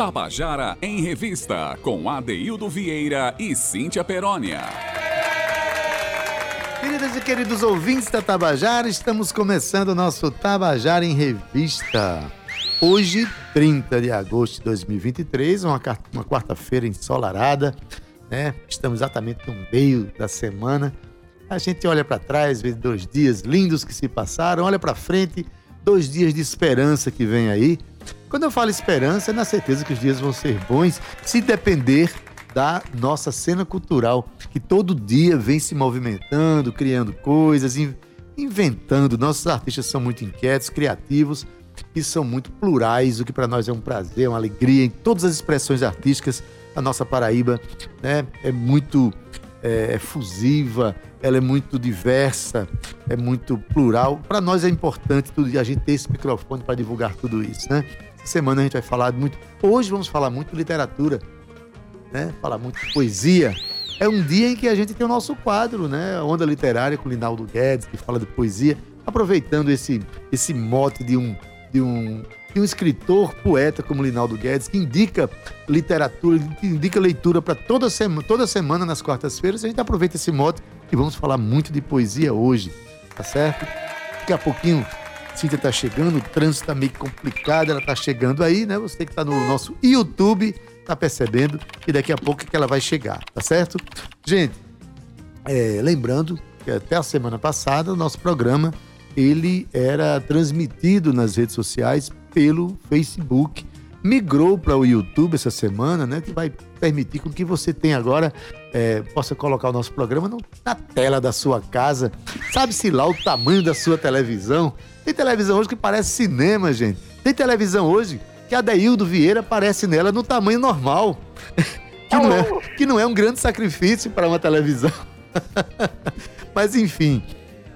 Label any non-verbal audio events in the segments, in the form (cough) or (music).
Tabajara em Revista, com Adeildo Vieira e Cíntia Perónia. Queridas e queridos ouvintes da Tabajara, estamos começando o nosso Tabajara em Revista. Hoje, 30 de agosto de 2023, uma, uma quarta-feira ensolarada, né? Estamos exatamente no meio da semana. A gente olha para trás, vê dois dias lindos que se passaram, olha para frente, dois dias de esperança que vem aí. Quando eu falo esperança, é na certeza que os dias vão ser bons, se depender da nossa cena cultural, que todo dia vem se movimentando, criando coisas, inventando. Nossos artistas são muito inquietos, criativos e são muito plurais, o que para nós é um prazer, uma alegria em todas as expressões artísticas. A nossa Paraíba né, é muito é, efusiva, ela é muito diversa, é muito plural. Para nós é importante tudo, a gente ter esse microfone para divulgar tudo isso, né? Essa semana a gente vai falar muito. Hoje vamos falar muito literatura, né? Falar muito poesia. É um dia em que a gente tem o nosso quadro, né? Onda Literária com Linaldo Guedes, que fala de poesia, aproveitando esse, esse mote de um, de um de um escritor, poeta como Linaldo Guedes, que indica literatura, que indica leitura para toda semana, toda semana nas quartas-feiras. A gente aproveita esse mote e vamos falar muito de poesia hoje, tá certo? Daqui a pouquinho, Cíntia tá chegando, o trânsito tá meio complicado, ela tá chegando aí, né? Você que tá no nosso YouTube tá percebendo que daqui a pouco que ela vai chegar, tá certo? Gente, é, lembrando que até a semana passada o nosso programa ele era transmitido nas redes sociais pelo Facebook. Migrou para o YouTube essa semana, né? Que vai permitir com que você tenha agora, é, possa colocar o nosso programa no, na tela da sua casa. Sabe-se lá o tamanho da sua televisão. Tem televisão hoje que parece cinema, gente. Tem televisão hoje que a Deildo Vieira aparece nela no tamanho normal. (laughs) que, não é, que não é um grande sacrifício para uma televisão. (laughs) Mas enfim,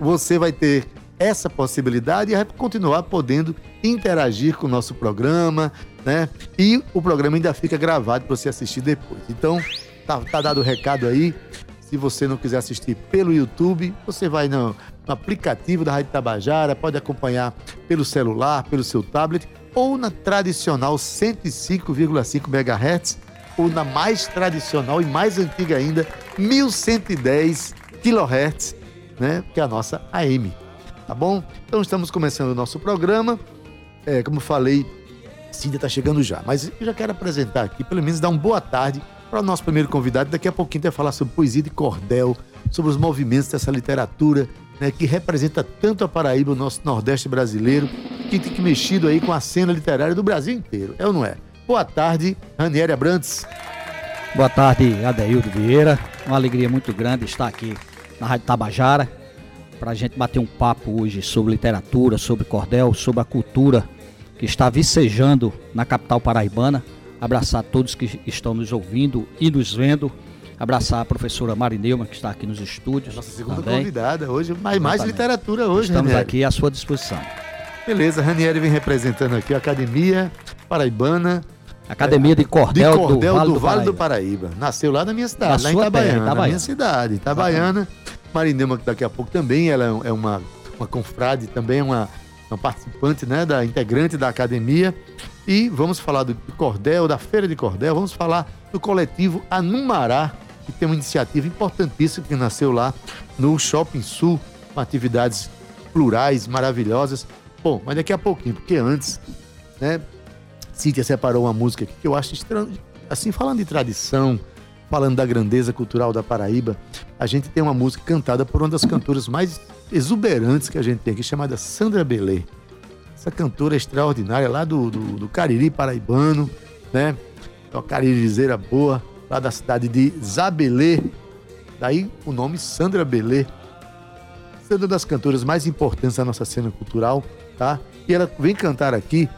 você vai ter essa possibilidade e continuar podendo interagir com o nosso programa, né? E o programa ainda fica gravado para você assistir depois. Então, tá, tá dado o recado aí. Se você não quiser assistir pelo YouTube, você vai no, no aplicativo da Rádio Tabajara, pode acompanhar pelo celular, pelo seu tablet, ou na tradicional 105,5 MHz, ou na mais tradicional e mais antiga ainda, 1110 kHz, né? Que é a nossa AM tá bom? Então estamos começando o nosso programa. É, como falei, Cíntia está chegando já, mas eu já quero apresentar aqui, pelo menos dar uma boa tarde para o nosso primeiro convidado. Daqui a pouquinho vai falar sobre poesia de cordel, sobre os movimentos dessa literatura né, que representa tanto a Paraíba, o nosso Nordeste brasileiro, que tem que mexido aí com a cena literária do Brasil inteiro, é ou não é? Boa tarde, Ranieri Abrantes. Boa tarde, Adeildo Vieira. Uma alegria muito grande estar aqui na Rádio Tabajara para a gente bater um papo hoje sobre literatura, sobre cordel, sobre a cultura que está vicejando na capital paraibana. Abraçar todos que estão nos ouvindo e nos vendo. Abraçar a professora Marineuma, que está aqui nos estúdios. Nossa segunda também. convidada hoje, mais, mais literatura hoje, Estamos Ranieri. aqui à sua disposição. Beleza, Ranieri vem representando aqui a Academia Paraibana. Academia de Cordel, de Cordel do, Vale do, Vale do Paraíba. Nasceu lá na minha cidade, na lá em Itabaiana, terra, Itabaiana. na minha cidade, Itabaiana. Marinema, que daqui a pouco também ela é uma, uma confrade, também é uma, uma participante, né, da integrante da academia. E vamos falar do Cordel, da Feira de Cordel, vamos falar do coletivo Anumará, que tem uma iniciativa importantíssima que nasceu lá no Shopping Sul, com atividades plurais, maravilhosas. Bom, mas daqui a pouquinho, porque antes, né, Cíntia separou uma música que eu acho estranho, assim, falando de tradição, falando da grandeza cultural da Paraíba, a gente tem uma música cantada por uma das cantoras mais exuberantes que a gente tem aqui, chamada Sandra Belê. Essa cantora extraordinária lá do, do, do Cariri paraibano, né? Uma caririzeira boa, lá da cidade de Zabelê. Daí o nome Sandra Belê. Sendo uma das cantoras mais importantes da nossa cena cultural, tá? E ela vem cantar aqui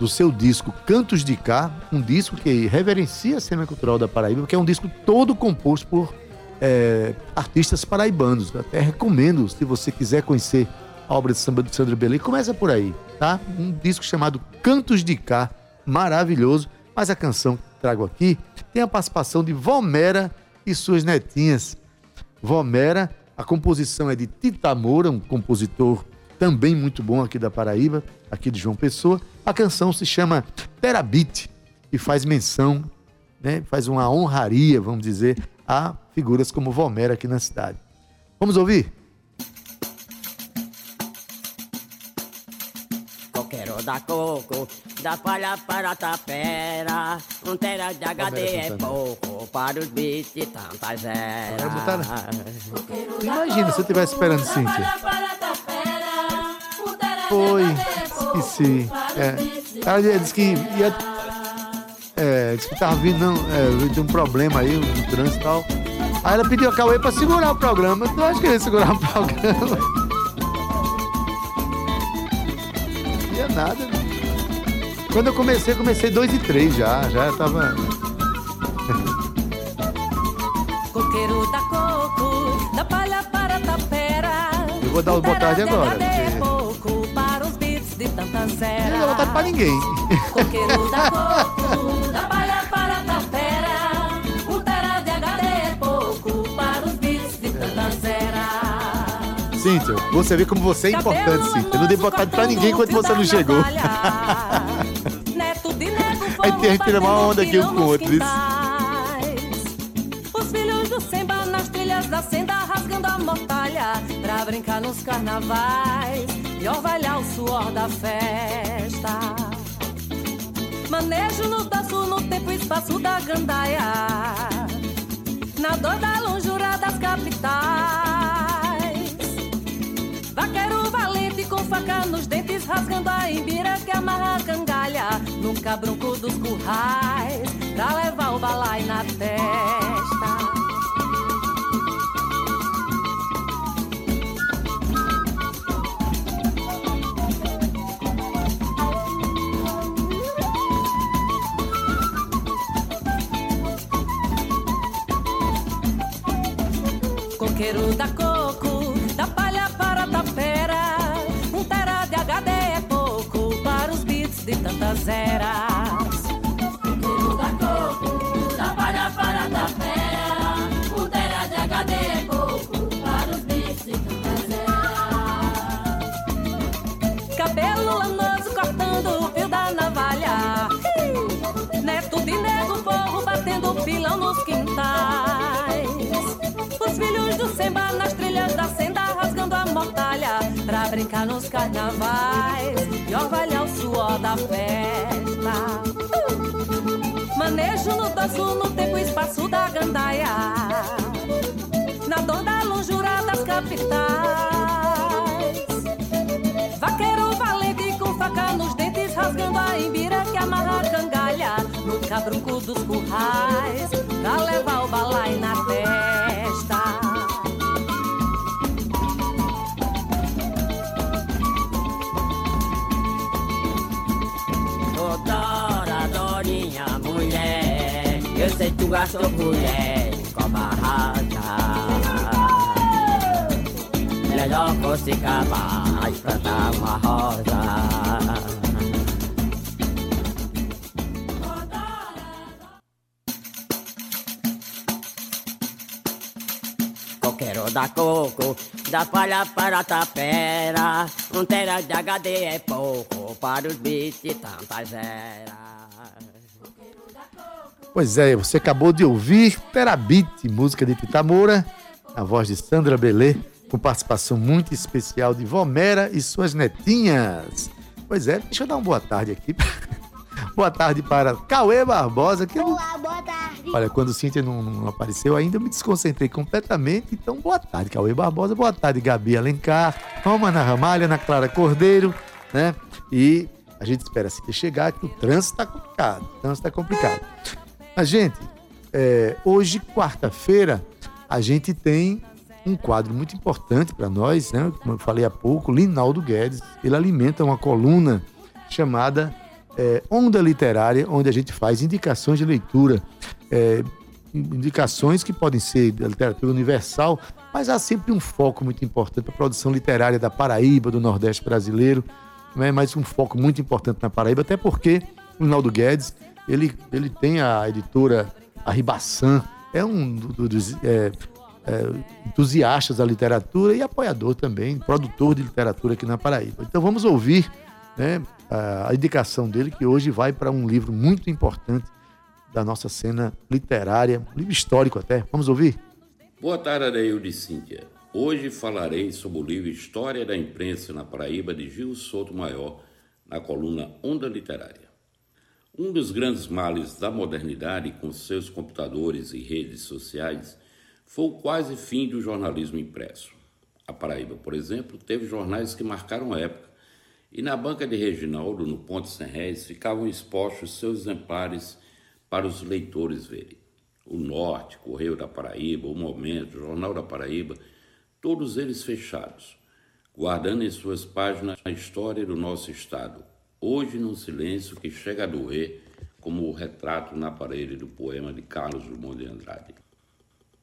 do seu disco Cantos de Cá, um disco que reverencia a cena cultural da Paraíba, que é um disco todo composto por é, artistas paraibanos. Até recomendo, se você quiser conhecer a obra de samba de Sandro Belém, começa por aí, tá? Um disco chamado Cantos de Cá, maravilhoso, mas a canção que trago aqui tem a participação de Vomera e suas netinhas. Vomera, a composição é de Tita Moura, um compositor também muito bom aqui da Paraíba, aqui de João Pessoa. A canção se chama Terabit. e faz menção, né, faz uma honraria, vamos dizer, a figuras como Vomera aqui na cidade. Vamos ouvir? Coqueiro da coco, da palha para a tapera, um tera de HD é pouco para os beats de tantas eras. Imagina se eu estivesse esperando Cíntia. Foi, esqueci. É. Ela disse que ia. É, disse que tava vindo, não, é, tinha um problema aí, no trânsito e tal. Aí ela pediu a Cauê pra segurar o programa. Tu acha que ele ia segurar o programa? Não ia nada. Né? Quando eu comecei, comecei 2 e 3 já. Já tava. Coqueiro da coco, da palha para tapera. Eu vou dar o boa tarde agora. Porque de. Não dá (laughs) vontade pra ninguém. Coqueiro da coco, da palha para a tapera. Tera de HD é pouco para os beats de tantas eras. Cíntia, você vê como você é importante, Cíntia. Eu não dei vontade pra ninguém enquanto você não chegou. Neto de nego, Aí tem a gente uma onda aqui um com o outro. Os filhos do Semba nas trilhas da senda rasgando a mortalha pra brincar nos carnavais e orvalhar o suor da festa. Manejo no taço, no tempo e espaço da gandaia, na dor da lonjura das capitais. Vaqueiro valente com faca nos dentes, rasgando a imbira que amarra a cangalha no cabrunco dos currais, pra levar o balai na testa. Coqueiro da coco, da palha para a tapera. Um tera de HD é pouco para os beats de tantas eras. Nos carnavais e orvalhar o suor da festa. Uh! Manejo no doço, no tempo e espaço da gandaia, na dor da lonjura das capitais. Vaqueiro valente com faca nos dentes, rasgando a imbira que amarra a cangalha no cabrunco dos currais, pra levar o balai na terra. Sei tu gastou mulher com barraca Melhor fosse capaz plantar uma rosa. Coqueiro da coco, da palha para a tapera. Um tera de HD é pouco para os bichos de tantas eras Pois é, você acabou de ouvir Terabit, música de Pitamora, a voz de Sandra Belê, com participação muito especial de Vomera e suas netinhas. Pois é, deixa eu dar uma boa tarde aqui. (laughs) boa tarde para Cauê Barbosa. Que Olá, boa tarde. Olha, quando Cíntia não, não, apareceu ainda, eu me desconcentrei completamente. Então, boa tarde, Cauê Barbosa. Boa tarde, Gabi Alencar. Romana Ramalha, Ana Clara Cordeiro, né? E a gente espera se chegar, que o trânsito está complicado. O trânsito está complicado. A gente, é, hoje, quarta-feira, a gente tem um quadro muito importante para nós, né? Como eu falei há pouco, Linaldo Guedes, ele alimenta uma coluna chamada é, Onda Literária, onde a gente faz indicações de leitura, é, indicações que podem ser da literatura universal, mas há sempre um foco muito importante para a produção literária da Paraíba, do Nordeste brasileiro, né? mas um foco muito importante na Paraíba, até porque o Linaldo Guedes ele, ele tem a editora a Ribaçan, é um dos é, é, entusiastas da literatura e apoiador também, produtor de literatura aqui na Paraíba. Então vamos ouvir né, a indicação dele, que hoje vai para um livro muito importante da nossa cena literária, um livro histórico até. Vamos ouvir? Boa tarde, Adeildo e Cíntia. Hoje falarei sobre o livro História da Imprensa na Paraíba, de Gil Souto Maior, na coluna Onda Literária. Um dos grandes males da modernidade, com seus computadores e redes sociais, foi o quase fim do jornalismo impresso. A Paraíba, por exemplo, teve jornais que marcaram época, e na banca de Reginaldo, no Ponte Sem Réis, ficavam expostos seus exemplares para os leitores verem. O Norte, Correio da Paraíba, O Momento, Jornal da Paraíba, todos eles fechados, guardando em suas páginas a história do nosso Estado, hoje num silêncio que chega a doer, como o retrato na parede do poema de Carlos Drummond de Andrade.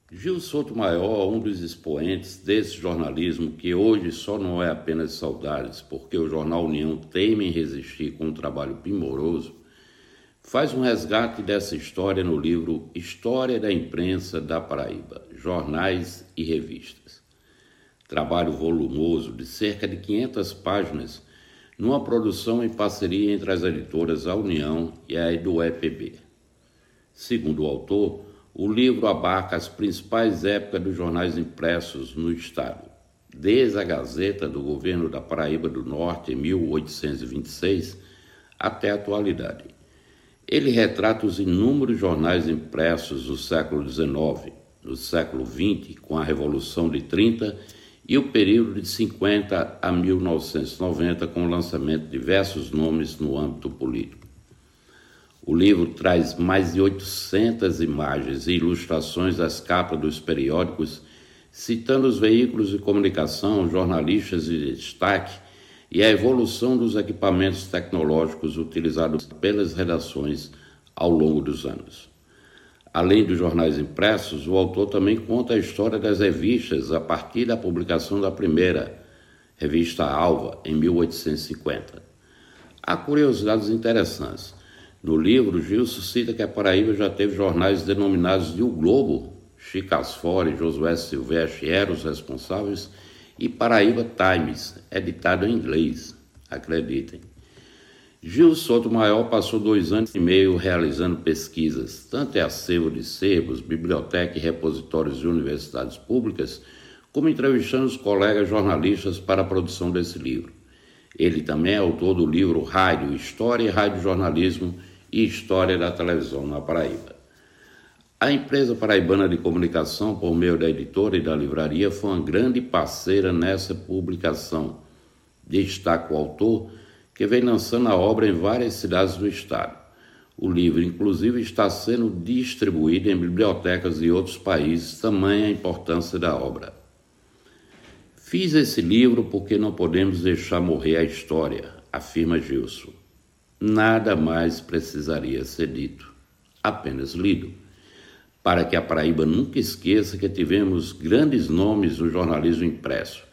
Gil Souto Maior, um dos expoentes desse jornalismo que hoje só não é apenas saudades, porque o jornal União teme em resistir com um trabalho primoroso, faz um resgate dessa história no livro História da Imprensa da Paraíba, Jornais e Revistas. Trabalho volumoso de cerca de 500 páginas, numa produção em parceria entre as editoras A União e a EduEPB. Segundo o autor, o livro abarca as principais épocas dos jornais impressos no Estado, desde a Gazeta do governo da Paraíba do Norte em 1826 até a atualidade. Ele retrata os inúmeros jornais impressos do século XIX, no século XX, com a Revolução de 30 e o período de 50 a 1990, com o lançamento de diversos nomes no âmbito político. O livro traz mais de 800 imagens e ilustrações das capas dos periódicos, citando os veículos de comunicação, jornalistas de destaque e a evolução dos equipamentos tecnológicos utilizados pelas redações ao longo dos anos. Além dos jornais impressos, o autor também conta a história das revistas a partir da publicação da primeira, Revista Alva, em 1850. Há curiosidades interessantes. No livro, Gilson cita que a Paraíba já teve jornais denominados de O Globo, Chico Asfora e Josué Silvestre eram os responsáveis, e Paraíba Times, editado em inglês, acreditem. Gil Soto Maior passou dois anos e meio realizando pesquisas, tanto em acervo de sebos, biblioteca e repositórios de universidades públicas, como entrevistando os colegas jornalistas para a produção desse livro. Ele também é autor do livro Rádio, História e Rádio Jornalismo e História da Televisão na Paraíba. A empresa paraibana de comunicação, por meio da editora e da livraria, foi uma grande parceira nessa publicação. Destaca o autor, que vem lançando a obra em várias cidades do estado. O livro, inclusive, está sendo distribuído em bibliotecas de outros países, tamanha a importância da obra. Fiz esse livro porque não podemos deixar morrer a história, afirma Gilson. Nada mais precisaria ser dito, apenas lido, para que a Paraíba nunca esqueça que tivemos grandes nomes no jornalismo impresso,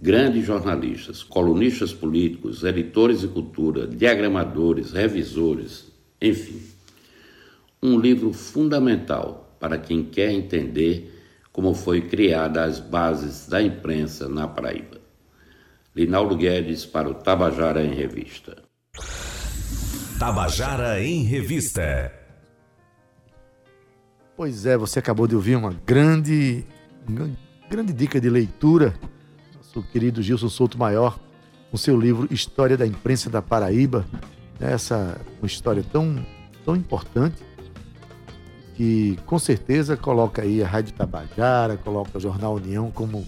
grandes jornalistas, colunistas políticos, editores de cultura, diagramadores, revisores, enfim. Um livro fundamental para quem quer entender como foi criada as bases da imprensa na Paraíba. Linaldo Guedes para o Tabajara em Revista. Tabajara em Revista. Pois é, você acabou de ouvir uma grande, uma grande dica de leitura. Nosso querido Gilson Souto Maior, com seu livro História da Imprensa da Paraíba. Essa uma história tão, tão importante que com certeza coloca aí a Rádio Tabajara, coloca o Jornal União como,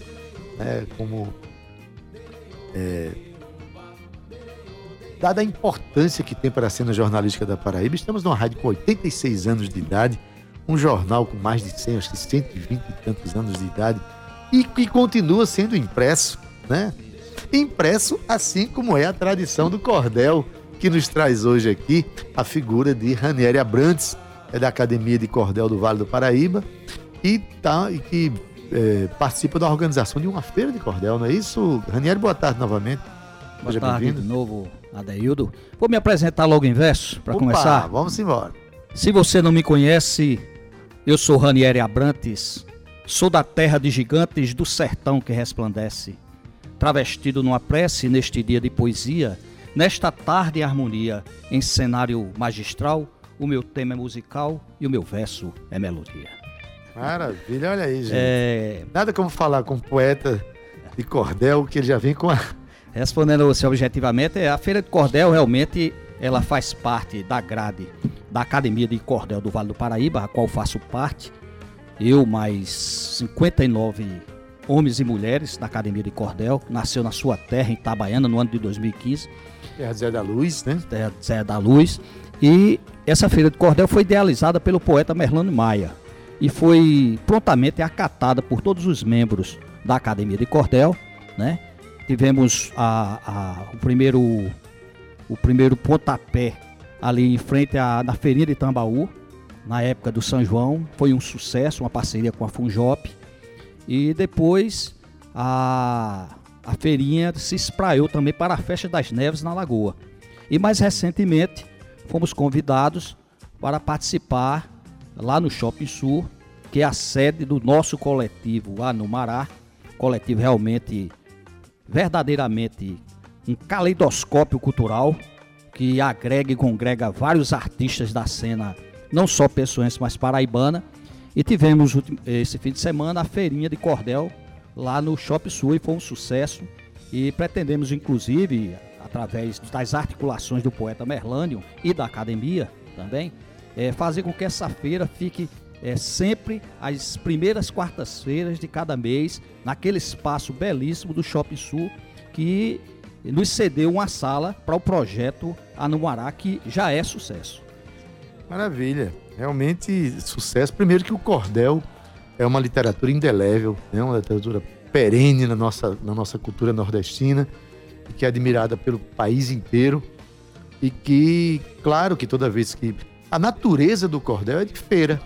né, como é, dada a importância que tem para a cena jornalística da Paraíba. Estamos numa rádio com 86 anos de idade, um jornal com mais de 100, acho que 120 e tantos anos de idade, e que continua sendo impresso, né? Impresso assim como é a tradição do cordel, que nos traz hoje aqui a figura de Ranieri Abrantes, é da Academia de Cordel do Vale do Paraíba e, tá, e que é, participa da organização de uma feira de cordel, não é isso? Ranieri, boa tarde novamente. Boa Seja tarde de novo, Adeildo. Vou me apresentar logo em verso, para começar. Vamos embora. Se você não me conhece, eu sou Ranieri Abrantes, sou da terra de gigantes do sertão que resplandece. Travestido numa prece neste dia de poesia, Nesta tarde em harmonia, em cenário magistral, o meu tema é musical e o meu verso é melodia. Maravilha, olha aí, gente. É, Nada como falar com um poeta de cordel que ele já vem com a. respondendo você objetivamente, a Feira de Cordel realmente ela faz parte da grade da Academia de Cordel do Vale do Paraíba, a qual faço parte. Eu mais 59 homens e mulheres da Academia de Cordel, nasceu na sua terra, em Itabaiana, no ano de 2015. É a Zé da Luz, né? Terra de Zé da Luz. E essa feira de cordel foi idealizada pelo poeta Merlano Maia e foi prontamente acatada por todos os membros da Academia de Cordel, né? Tivemos a, a- o primeiro o primeiro pontapé ali em frente à na feirinha de Tambaú, na época do São João, foi um sucesso, uma parceria com a Funjop. E depois a, a feirinha se espraiou também para a Festa das Neves na Lagoa. E mais recentemente fomos convidados para participar lá no Shopping Sul, que é a sede do nosso coletivo lá no Mará. Coletivo realmente, verdadeiramente um caleidoscópio cultural que agrega e congrega vários artistas da cena, não só pessoense, mas paraibana. E tivemos esse fim de semana a feirinha de cordel lá no Shopping Sul e foi um sucesso. E pretendemos, inclusive, através das articulações do poeta Merlânio e da academia também, eh, fazer com que essa feira fique eh, sempre às primeiras quartas-feiras de cada mês, naquele espaço belíssimo do Shopping Sul, que nos cedeu uma sala para o projeto Anumará, que já é sucesso. Maravilha. Realmente sucesso. Primeiro que o cordel é uma literatura indelével, né? uma literatura perene na nossa, na nossa cultura nordestina, que é admirada pelo país inteiro. E que, claro que toda vez que. A natureza do cordel é de feira.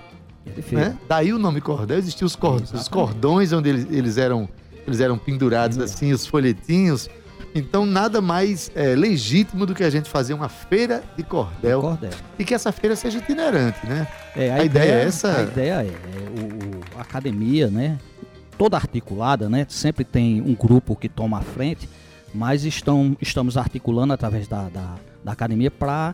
né? Daí o nome cordel, existiam os, cor- os cordões onde eles, eles eram eles eram pendurados assim, os folhetinhos. Então nada mais é, legítimo do que a gente fazer uma feira de cordel Cordel. e que essa feira seja itinerante, né? É, A ideia é essa? A ideia é, é o, o- a academia, né? Toda articulada, né? Sempre tem um grupo que toma a frente, mas estão, estamos articulando através da, da, da academia para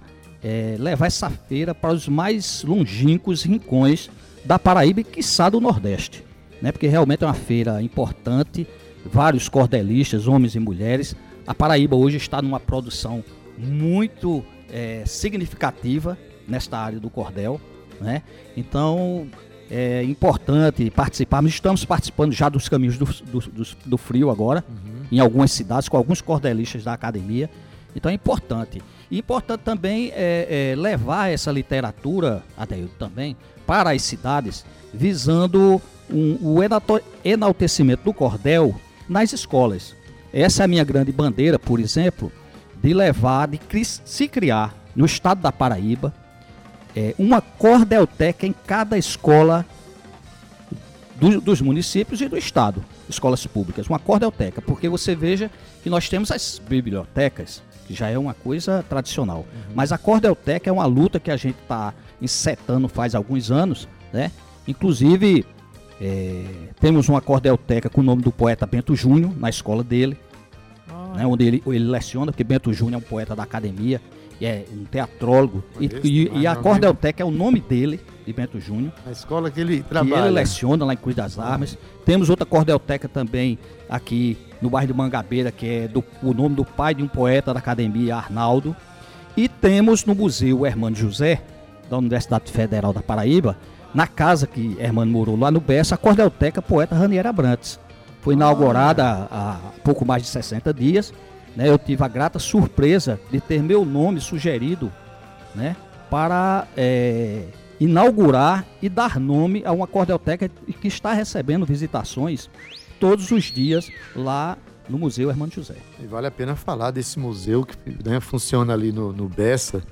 levar essa feira para os mais longínquos rincões da Paraíba e, quiçá, do Nordeste. Né? Porque realmente é uma feira importante, vários cordelistas, homens e mulheres. A Paraíba hoje está numa produção muito eh, significativa nesta área do cordel. Né? Então é importante participarmos. Estamos participando já dos caminhos do, do, do- do frio agora, em algumas cidades, com alguns cordelistas da academia. Então é importante. E importante também é, é levar essa literatura, Adeildo, também, para as cidades, visando um- o enaltecimento do cordel nas escolas. Essa é a minha grande bandeira, por exemplo, de levar, de se criar no estado da Paraíba é, uma cordelteca em cada escola do- dos municípios e do estado, escolas públicas, uma cordelteca, porque você veja que nós temos as bibliotecas, que já é uma coisa tradicional, mas a cordelteca é uma luta que a gente está encetando faz alguns anos, né? Inclusive é, temos uma cordelteca com o nome do poeta Bento Júnior na escola dele, né, onde ele, ele leciona, porque Bento Júnior é um poeta da academia, e é um teatrólogo, e, e- e a cordelteca é o nome dele, de Bento Júnior, Na escola que ele que trabalha. ele leciona lá em Cruz das Armas. Temos outra cordelteca também aqui no bairro de Mangabeira, que é do, o nome do pai de um poeta da academia, Arnaldo. E temos no Museu Hermano José, da Universidade Federal da Paraíba, na casa que Hermano morou lá no Bessa, a cordelteca poeta Raniera Abrantes. Foi inaugurada há, pouco mais de 60 dias. Né? Eu tive a grata surpresa de ter meu nome sugerido né, para é, inaugurar e dar nome a uma cordelteca que está recebendo visitações todos os dias lá no Museu Hermano José. E vale a pena falar desse museu que né, funciona ali no, no Bessa,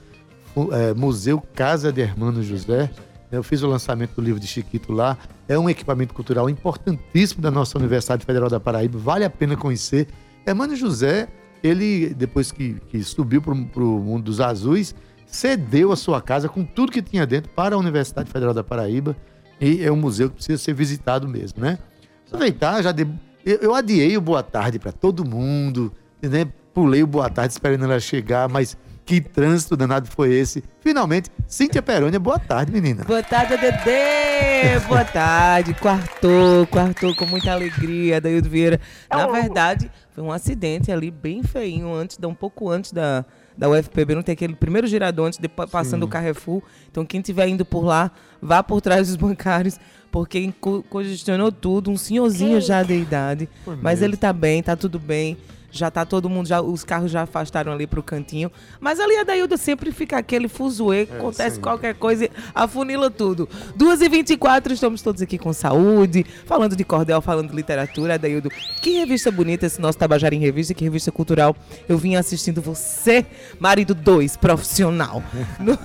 é, Museu Casa de Hermano José. Eu fiz o lançamento do livro de Chiquito lá. É um equipamento cultural importantíssimo da nossa Universidade Federal da Paraíba. Vale a pena conhecer. Hermano José, ele, depois que, que subiu para o mundo dos azuis, cedeu a sua casa com tudo que tinha dentro para a Universidade Federal da Paraíba. E é um museu que precisa ser visitado mesmo, né? Aproveitar, já de... eu, eu adiei o boa tarde para todo mundo, né? Pulei o boa tarde esperando ela chegar, mas que trânsito danado foi esse. Finalmente, Cíntia Perônia, boa tarde, menina. Boa tarde, Dedê! Boa tarde, quartou, quartou com muita alegria, Daildo Vieira. Na verdade, foi um acidente ali bem feinho, antes, um pouco antes da, da UFPB, não tem aquele primeiro girador antes de pa- passando o Carrefour. Então, quem estiver indo por lá, vá por trás dos bancários, porque co- congestionou tudo, um senhorzinho já de idade. Mas ele tá bem, tá tudo bem. Já tá todo mundo, já, os carros já afastaram ali pro cantinho. Mas ali a Dailda sempre fica aquele fuzuê, acontece sempre. qualquer coisa, afunila tudo. 2h24, estamos todos aqui com saúde, falando de cordel, falando de literatura. Daildo, que revista bonita esse nosso Tabajara em Revista, que revista cultural. Eu vim assistindo você, marido 2, profissional. (laughs) No-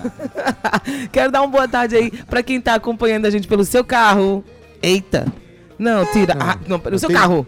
(laughs) Quero dar uma boa tarde aí pra quem tá acompanhando a gente pelo seu carro. Eita! Não, tira. Ah, não, pelo seu tenho- carro.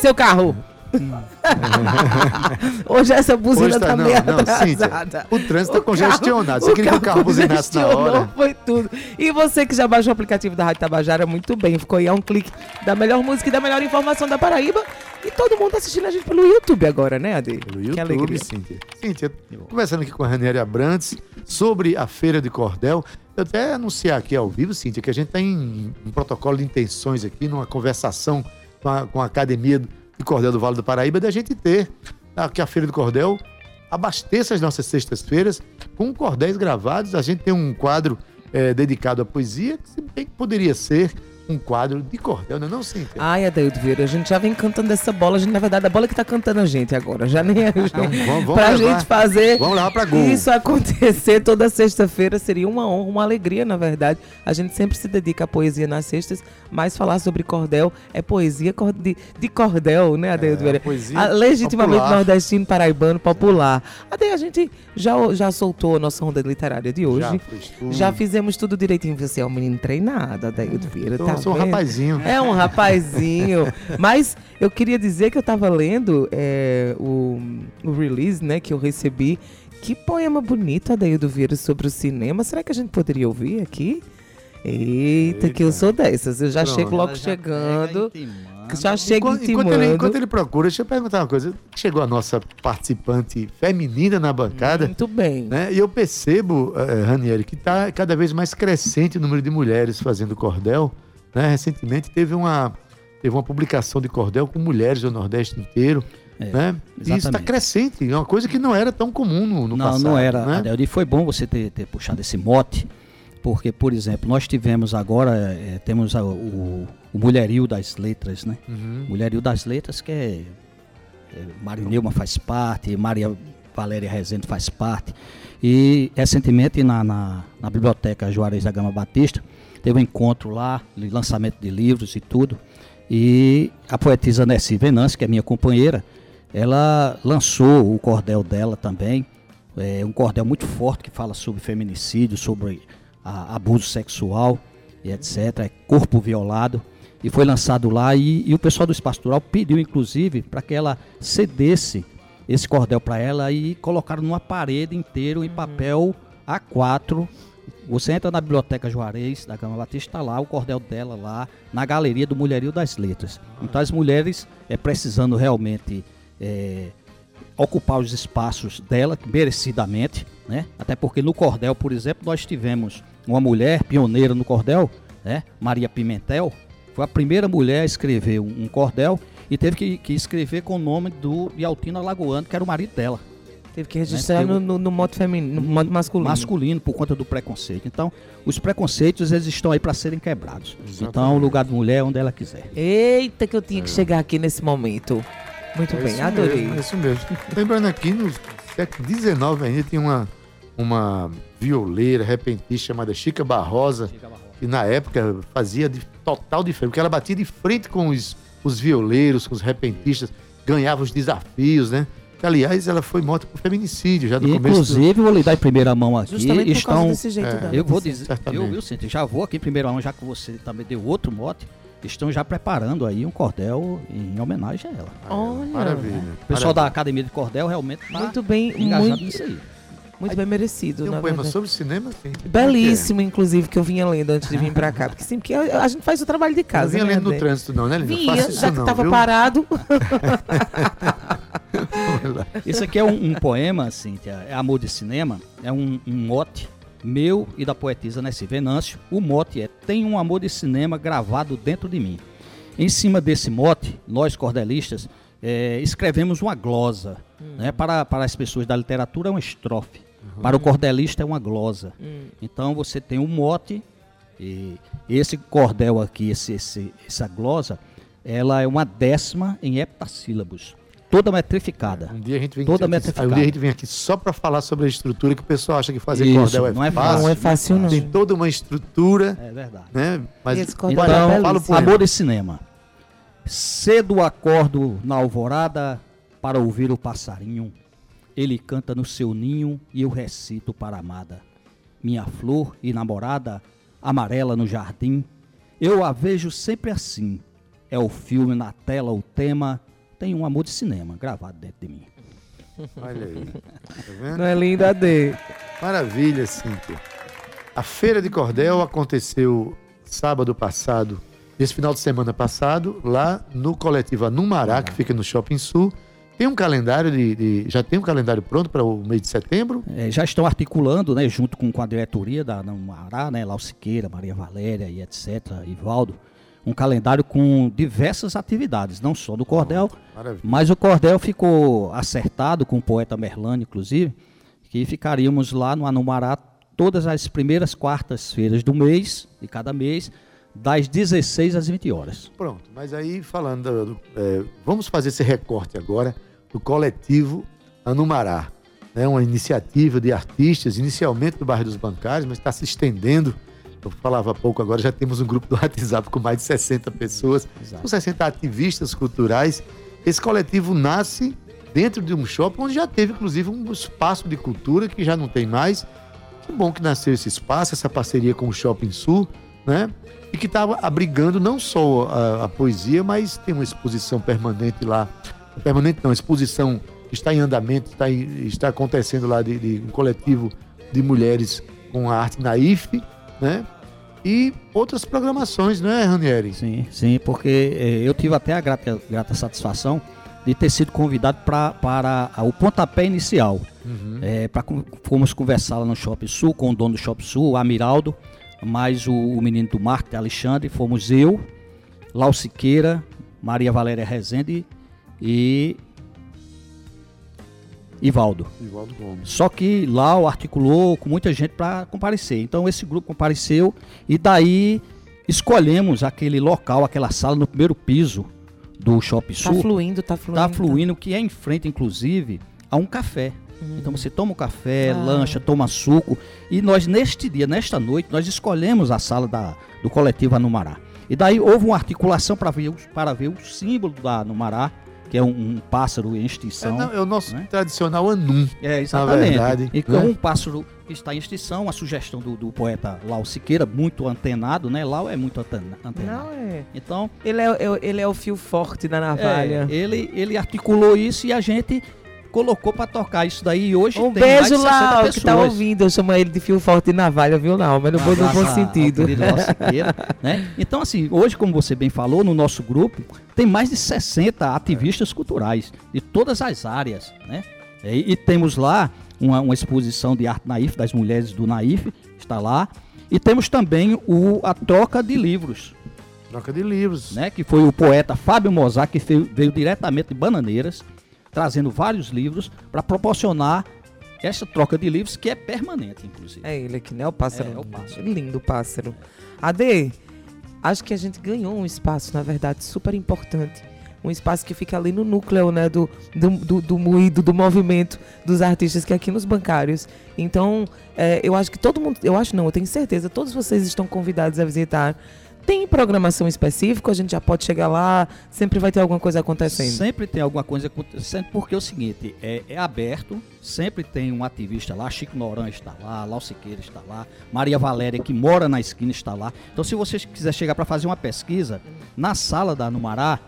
Seu carro. (laughs) Hoje essa buzina Hoje tá, tá- não, meio não, Cíntia, atrasada. o trânsito tá O congestionado. Você queria que o carro buzinasse na hora? Foi tudo. E você que já baixou o aplicativo da Rádio Tabajara, muito bem. Ficou aí a um clique da melhor música e da melhor informação da Paraíba. E todo mundo assistindo a gente pelo YouTube agora, né, Ade? Pelo Que YouTube, alegria. Cíntia. Cíntia, conversando aqui com a Ranieri Abrantes sobre a Feira de Cordel. Eu até anunciar aqui ao vivo, Cíntia, que a gente está em um protocolo de intenções aqui, numa conversação com a, com a Academia de Cordel do Vale do Paraíba, da gente ter aqui a Feira do Cordel abasteça as nossas sextas-feiras com cordéis gravados. A gente tem um quadro eh, dedicado à poesia, que se bem que poderia ser um quadro de cordel, não é não, Cíntia? Ai, Adaildo Vieira, a gente já vem cantando essa bola. A gente, na verdade, a bola que tá cantando a gente agora. Já nem é. vamos- vamos pra levar- gente fazer vamos levar pra gol. isso acontecer toda sexta-feira seria uma honra, uma alegria, na verdade. A gente sempre se dedica à poesia nas sextas, mas falar sobre cordel é poesia de, de cordel, né, Adeildo É, Vieira? poesia Ah, legitimamente popular. nordestino, paraibano, popular. Até a gente já, já soltou a nossa onda literária de hoje. Já. Já fizemos tudo direitinho. Você é um menino treinado, Adeildo Vieira. Eu tá sou um vendo? rapazinho. É um rapazinho. Mas eu queria dizer que eu tava lendo é, o, o release, né, que eu recebi. Que poema bonito, Adaildo Vieira, sobre o cinema. Será que a gente poderia ouvir aqui? Eita, que eu Eita. sou dessas. Eu já Pronto. chego logo já chegando. Já chego Enquanto, intimando. enquanto ele, enquanto ele procura, deixa eu perguntar uma coisa. Chegou a nossa participante feminina na bancada, Muito bem. né? E eu percebo, eh, Ranieri, que está cada vez mais crescente o número de mulheres fazendo cordel. Né? Recentemente teve uma, teve uma publicação de cordel com mulheres do Nordeste inteiro. É, né? E isso está crescente, é uma coisa que não era tão comum no, no não, passado. não era, Né? Adelio. E foi bom você ter, ter puxado esse mote, porque, por exemplo, nós tivemos agora, eh, temos a- o, o Mulherio das Letras, né? Uhum. Mulherio das Letras, que é, é Marineuma faz parte, Maria Valéria Rezende faz parte. E recentemente na, na, na Biblioteca Juarez da Gama Batista, teve um encontro lá, lançamento de livros e tudo. E a poetisa Nessi Venâncio, que é minha companheira, ela lançou o cordel dela também. É um cordel muito forte que fala sobre feminicídio, sobre a- abuso sexual e etc. É corpo violado. E foi lançado lá e, e o pessoal do Espaço Cultural pediu, inclusive, para que ela cedesse esse cordel para ela e colocaram numa parede inteiro em papel A4. Você entra na biblioteca Juarez da Gama Batista, está lá o cordel dela lá na galeria do Mulherio das Letras. Então as mulheres é precisando realmente é, ocupar os espaços dela, merecidamente, né? Até porque no cordel, por exemplo, nós tivemos uma mulher pioneira no cordel, né? Maria Pimentel, foi a primeira mulher a escrever um, cordel e teve que, que escrever com o nome do de Altina Lagoano, que era o marido dela, Teve que registrar Né, no, no, no modo feminino, no modo masculino. masculino, por conta do preconceito. Então, os preconceitos eles estão aí para serem quebrados. Exatamente. Então, o lugar da mulher é onde ela quiser. Eita, que eu tinha que chegar aqui nesse momento. Muito É bem, adorei. Mesmo, é isso mesmo. Lembrando aqui, no século XIX ainda tinha uma, uma violeira, repentista chamada Chica Barrosa, que na época fazia de total diferença, porque ela batia de frente com os, os violeiros, com os repentistas, ganhava os desafios, né? Que, aliás, ela foi morta por feminicídio já no E, começo. do- inclusive, vou lhe dar em primeira mão aqui. Justamente por causa estão, desse jeito é, dela. Eu vou dizer, (laughs) certamente. eu, viu, Cintia, já vou aqui em primeira mão, já que você também deu outro mote, estão já preparando aí um cordel em homenagem a ela. Olha. Maravilha. O pessoal da maravilha. Academia de Cordel realmente tá Muito bem, engajado muito, nisso aí. Muito bem merecido, Tem um poema verdade. sobre cinema? Sim. Belíssimo, inclusive, que eu vinha lendo antes de vir pra cá. Porque sempre que a, a gente faz o trabalho de Não casa, vinha né? lendo no trânsito não, né, Linda? Vinha, Faça já que não, tava viu? parado. (laughs) Isso aqui é um, um poema, Cíntia, é Amor de Cinema, é um, um mote meu e da poetisa Nessi Venâncio. O mote é Tem um amor de cinema gravado dentro de mim. Em cima desse mote, nós cordelistas é, escrevemos uma glosa. Né? Para, para as pessoas da literatura é uma estrofe. Para o cordelista é uma glosa. Então você tem um mote, e esse cordel aqui, esse, esse- essa glosa, ela é uma décima em heptassílabos. Toda metrificada. Um dia a gente vem Toda aqui, metrificada. um dia a gente vem aqui só para falar sobre a estrutura que o pessoal acha que fazer Isso, cordel é não é fácil. Não é fácil, não. Tem toda uma estrutura, É verdade. né? Mas E esse cordel é Então, belíssimo. o poema. amor e cinema. Cedo acordo na alvorada para ouvir o passarinho. Ele canta no seu ninho e eu recito para a amada. Minha flor e namorada, amarela no jardim. Eu a vejo sempre assim. É o filme na tela, o tema. Tem um amor de cinema gravado dentro de mim. Olha aí. Tá vendo? Não é lindo, AD? Maravilha, Cíntia. A feira de cordel aconteceu sábado passado, esse final de semana passado, lá no coletivo Anumará, que fica no Shopping Sul. Tem um calendário de. de- já tem um calendário pronto para o mês de setembro? É, já estão articulando, né, junto com, com a diretoria da Namará, né, Lau Siqueira, Maria Valéria e etc., Ivaldo, um calendário com diversas atividades, não só do cordel, Maravilha. mas o cordel ficou acertado com o poeta Merlano, inclusive, que ficaríamos lá no Anumará todas as primeiras quartas-feiras do mês, de cada mês, das 16 às 20 horas. Pronto, mas aí falando, do- do- é, vamos fazer esse recorte agora do coletivo Anumará. Né, uma iniciativa de artistas, inicialmente do bairro dos Bancários, mas está se estendendo. Eu falava há pouco, agora já temos um grupo do WhatsApp com mais de 60 pessoas, Exato. com 60 ativistas culturais. Esse coletivo nasce dentro de um shopping onde já teve, inclusive, um espaço de cultura que já não tem mais. Que bom que nasceu esse espaço, essa parceria com o Shopping Sul, né? E que estava abrigando não só a, a poesia, mas tem uma exposição permanente lá. Permanente não, exposição está em andamento, está, em- está acontecendo lá de, de um coletivo de mulheres com a arte naif, né? E outras programações, né, Ranieri? Sim, sim, porque eh, eu tive até a grata, grata satisfação de ter sido convidado pra, para a- o pontapé inicial. Eh, pra, con- fomos conversar lá no Shopping Sul com o dono do Shopping Sul, o Amiraldo, mais o, o menino do marketing, Alexandre, fomos eu, Lau Siqueira, Maria Valéria Rezende e Ivaldo. Ivaldo Gomes. Só que Lau articulou com muita gente para comparecer. Então esse grupo compareceu e daí escolhemos aquele local, aquela sala no primeiro piso do Shopping Tá Sul. fluindo, tá fluindo. Tá fluindo, que é em frente, inclusive, a um café. Então você toma um café, Ah. lancha, toma suco. E nós, neste dia, nesta noite, nós escolhemos a sala da, do coletivo Anumará. E daí houve uma articulação para ver, para ver o símbolo da Anumará, que é um, um pássaro em É, extinção. não, é o nosso né? tradicional anum. É, exatamente. verdade, e com né? um pássaro que está em extinção, a sugestão do, do poeta Lau Siqueira, muito antenado, né? Lau é muito antena- antenado. Não, é. Então, Ele é, é- ele é o fio forte da navalha. é, ele, ele articulou isso e a gente colocou para tocar isso daí. E hoje Um tem mais beijo, de 60 Lau, pessoas. que tá ouvindo. Eu chamo ele de fio forte de navalha, viu, Lau? Mas no bom, no bom Abraço ao sentido. (laughs) Siqueira, né? Então, assim, hoje, como você bem falou, no nosso grupo, tem mais de 60 ativistas culturais de todas as áreas, né? E, e temos lá uma, uma exposição de arte naif, das mulheres do naif, está lá. E temos também o, a troca de livros, Troca de livros. né? Que foi o poeta Fábio Mozart, que veio, veio diretamente de Bananeiras, trazendo vários livros para proporcionar essa troca de livros que é permanente, inclusive. É ele aqui, né? O pássaro. É, é o pássaro. Lindo pássaro. Ade, acho que a gente ganhou um espaço, na verdade, super importante. Um espaço que fica ali no núcleo, né? Do, do, do, do moído, do movimento dos artistas que é aqui nos bancários. Então, é, eu acho que todo mundo. Eu acho não, eu tenho certeza, todos vocês estão convidados a visitar. Tem programação específica, a gente já pode chegar lá, sempre vai ter alguma coisa acontecendo. Sempre tem alguma coisa acontecendo, porque é o seguinte, é, é aberto, sempre tem um ativista lá, Chico Noran está lá, Lau Siqueira está lá, Maria Valéria, que mora na esquina, está lá. Então, se você quiser chegar para fazer uma pesquisa, na sala da Numará,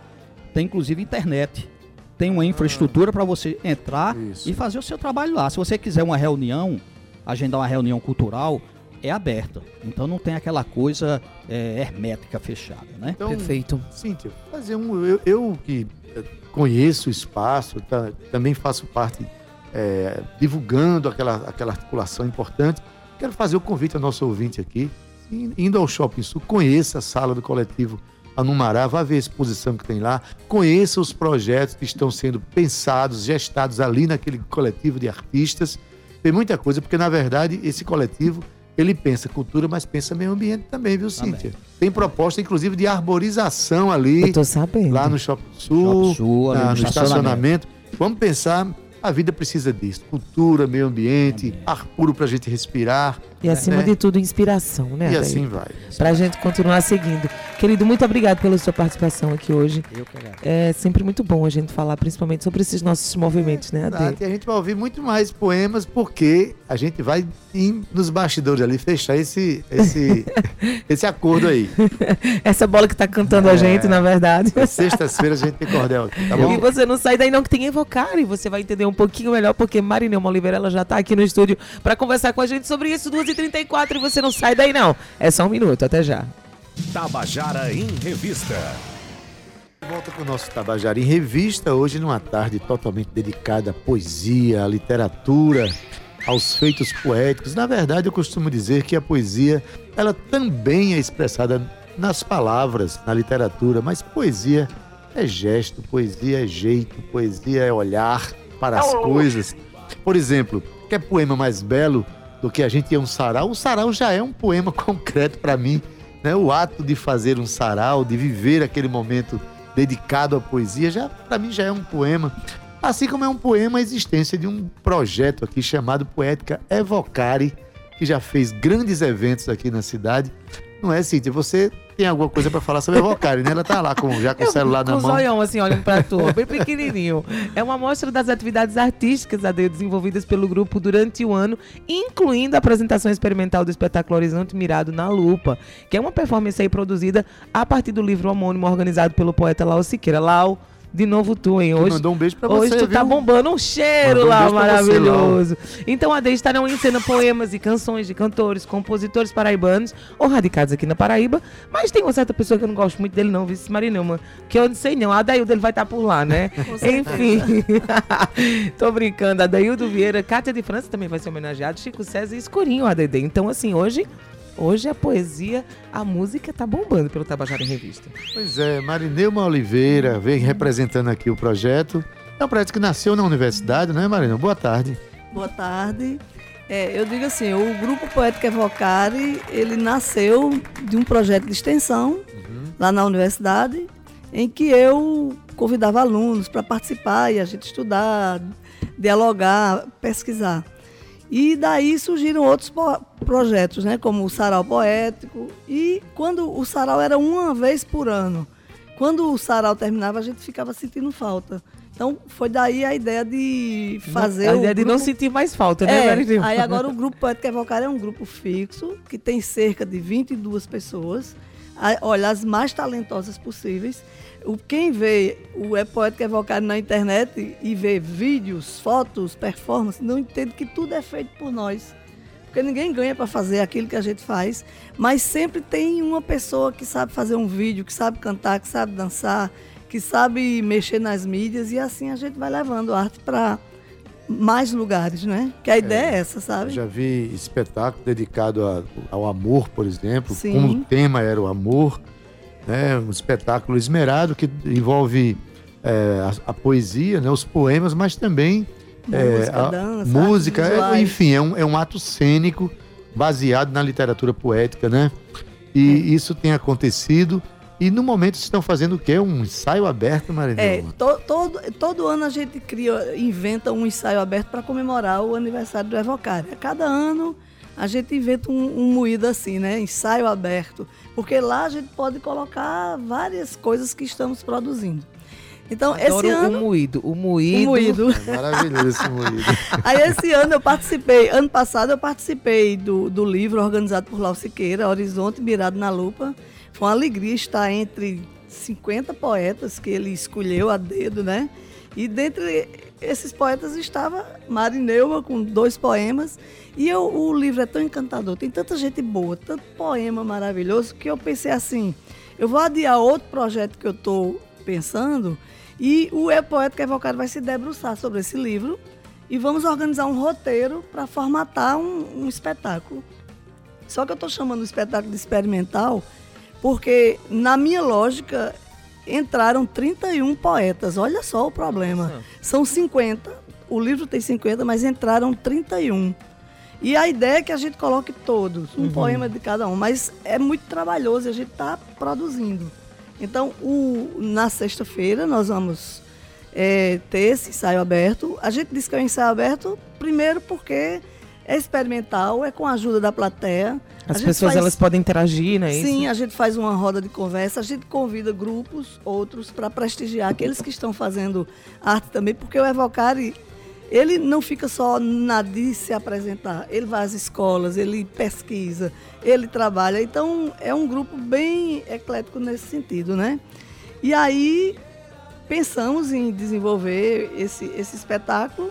tem inclusive internet. Tem uma infraestrutura para você entrar Isso. e fazer o seu trabalho lá. Se você quiser uma reunião, agendar uma reunião cultural, é aberta. Então não tem aquela coisa é, hermética fechada, né? Então, Perfeito. Cíntia, fazer um. Eu, eu que eh, conheço o espaço, tá- também faço parte é, divulgando aquela, aquela articulação importante. Quero fazer o convite ao nosso ouvinte aqui, in- indo ao Shopping Sul, conheça a sala do coletivo Anumará, vá ver a exposição que tem lá, conheça os projetos que estão sendo pensados, gestados ali naquele coletivo de artistas. Tem muita coisa, porque na verdade esse coletivo ele pensa cultura, mas pensa meio ambiente também, viu, Cíntia? Tem proposta, inclusive, de arborização ali, Eu tô sabendo. lá no Shopping Sul, Shopping Sul, na- no no estacionamento. Vamos pensar, a vida precisa disso. Cultura, meio ambiente, ar puro pra gente respirar. E acima né? de tudo, inspiração, né? E assim vai. Pra gente continuar seguindo. Querido, muito obrigado pela sua participação aqui hoje. Eu que agradeço. É sempre muito bom a gente falar, principalmente sobre esses nossos movimentos, né, Ade? E a gente vai ouvir muito mais poemas, porque a gente vai nos bastidores ali fechar esse, esse, (laughs) esse acordo aí. (laughs) Essa bola que tá cantando É. a gente, na verdade. Sextas-feiras a gente tem cordel aqui, tá (laughs) E bom? você não sai daí não que tem Evocar e você vai entender um pouquinho melhor porque Marineu Oliveira ela já tá aqui no estúdio pra conversar com a gente sobre isso, 2h34 e você não sai daí não. É só um minuto, até já. Tabajara em Revista. Volta com o nosso Tabajara em Revista, hoje numa tarde totalmente dedicada à poesia, à literatura, aos feitos poéticos. Na verdade, eu costumo dizer que a poesia, ela também é expressada nas palavras, na literatura, mas poesia é gesto, poesia é jeito, poesia é olhar para as coisas. Por exemplo, quer poema mais belo do que a gente a um sarau? O sarau já é um poema (laughs) concreto para mim, né? O ato de fazer um sarau, de viver aquele momento dedicado à poesia, já para mim já é um poema. Assim como é um poema a existência de um projeto aqui chamado Poética Evocare, que já fez grandes eventos aqui na cidade. Não é, Cíntia? Você tem alguma coisa para falar sobre Evocare, né? Ela tá lá com, já com o celular com na o mão. zoião assim, olhando pra tu, bem pequenininho. É uma amostra das atividades artísticas AD desenvolvidas pelo grupo durante o ano, incluindo a apresentação experimental do espetáculo Horizonte Mirado na Lupa, que é uma performance aí produzida a partir do livro homônimo organizado pelo poeta Lau Siqueira. Lau, de novo tu, hein? Hoje, mandou um beijo para Hoje você, tu tá viu? bombando um cheiro Mandou um lá, pra você, maravilhoso. então a Deise estarão em cena poemas e canções de cantores, compositores paraibanos ou radicados aqui na Paraíba. Mas tem uma certa pessoa que eu não gosto muito dele, não, vice Marinelma. Que eu não sei não. A Adaildo ele vai estar por lá, né? (laughs) Enfim. (laughs) Tô brincando. Adaildo Vieira, Cátia de França também vai ser homenageado, Chico César e Escurinho, ADD. Então, assim, hoje. Hoje a poesia, a música tá bombando pelo Tabajara em Revista. Pois é, Marineuma Oliveira vem representando aqui o projeto. É um projeto que nasceu na universidade, não é, Marina? Boa tarde. Boa tarde. É, eu digo assim, o Grupo Poético Evocare, ele nasceu de um projeto de extensão lá na universidade, em que eu convidava alunos para participar e a gente estudar, dialogar, pesquisar. E daí surgiram outros projetos, né, como o Sarau Poético. E quando o Sarau era uma vez por ano, quando o Sarau terminava, a gente ficava sentindo falta. Então foi daí a ideia de fazer a ideia de não sentir mais falta, né, é, aí agora o Grupo Poético Evocar é um grupo fixo, que tem cerca de 22 pessoas. Olha, as mais talentosas possíveis. O, quem vê o É Poético Evocar na internet e vê vídeos, fotos, performances, não entende que tudo é feito por nós. Porque ninguém ganha para fazer aquilo que a gente faz, mas sempre tem uma pessoa que sabe fazer um vídeo, que sabe cantar, que sabe dançar, que sabe mexer nas mídias e assim a gente vai levando arte para mais lugares, né? Que a ideia é, essa, Eu sabe? já vi espetáculo dedicado a- ao amor, por exemplo, Sim. como o tema era o amor. Né? Um espetáculo esmerado que envolve é, a, a poesia, né? os poemas, mas também é, Música, a- dança, música, é, enfim, é um, é um ato cênico baseado na literatura poética, né? E É. isso tem acontecido. E no momento estão fazendo o quê? Um ensaio aberto, Marinho? É, to- todo, todo ano a gente cria, inventa um ensaio aberto para comemorar o aniversário do Evocare. A cada ano a gente inventa um, um moído assim, né? Ensaio aberto. Porque lá a gente pode colocar várias coisas que estamos produzindo. Então, Adoro esse ano. o moído. O o moído. moído. É (laughs) maravilhoso esse moído. (laughs) Aí esse ano eu participei, ano passado eu participei do, do livro organizado por Lau Siqueira, Horizonte Mirado na Lupa. Foi uma alegria estar entre 50 poetas que ele escolheu a dedo, né? E dentre esses poetas estava Marineuma com dois poemas. E eu, o livro é tão encantador, tem tanta gente boa, tanto poema maravilhoso, que eu pensei assim, eu vou adiar outro projeto que eu estou pensando E o E Poético Evocado vai se debruçar sobre esse livro e vamos organizar um roteiro para formatar um, um espetáculo. Só que eu estou chamando o espetáculo de experimental porque, na minha lógica, entraram 31 poetas. Olha só o problema. São 50, o livro tem 50, mas entraram 31. E a ideia é que a gente coloque todos, um poema de cada um, mas é muito trabalhoso e a gente está produzindo. Então, o- na sexta-feira, nós vamos é, ter esse ensaio aberto. A gente disse que é um ensaio aberto, primeiro porque é experimental, é com a ajuda da plateia. As pessoas faz- elas podem interagir, né? Sim, a gente faz uma roda de conversa, a gente convida grupos, outros, para prestigiar aqueles que estão fazendo arte também, porque o Evocare, ele não fica só na de se apresentar, ele vai às escolas, ele pesquisa, ele trabalha, então é um grupo bem eclético nesse sentido, né? E aí pensamos em desenvolver esse, esse espetáculo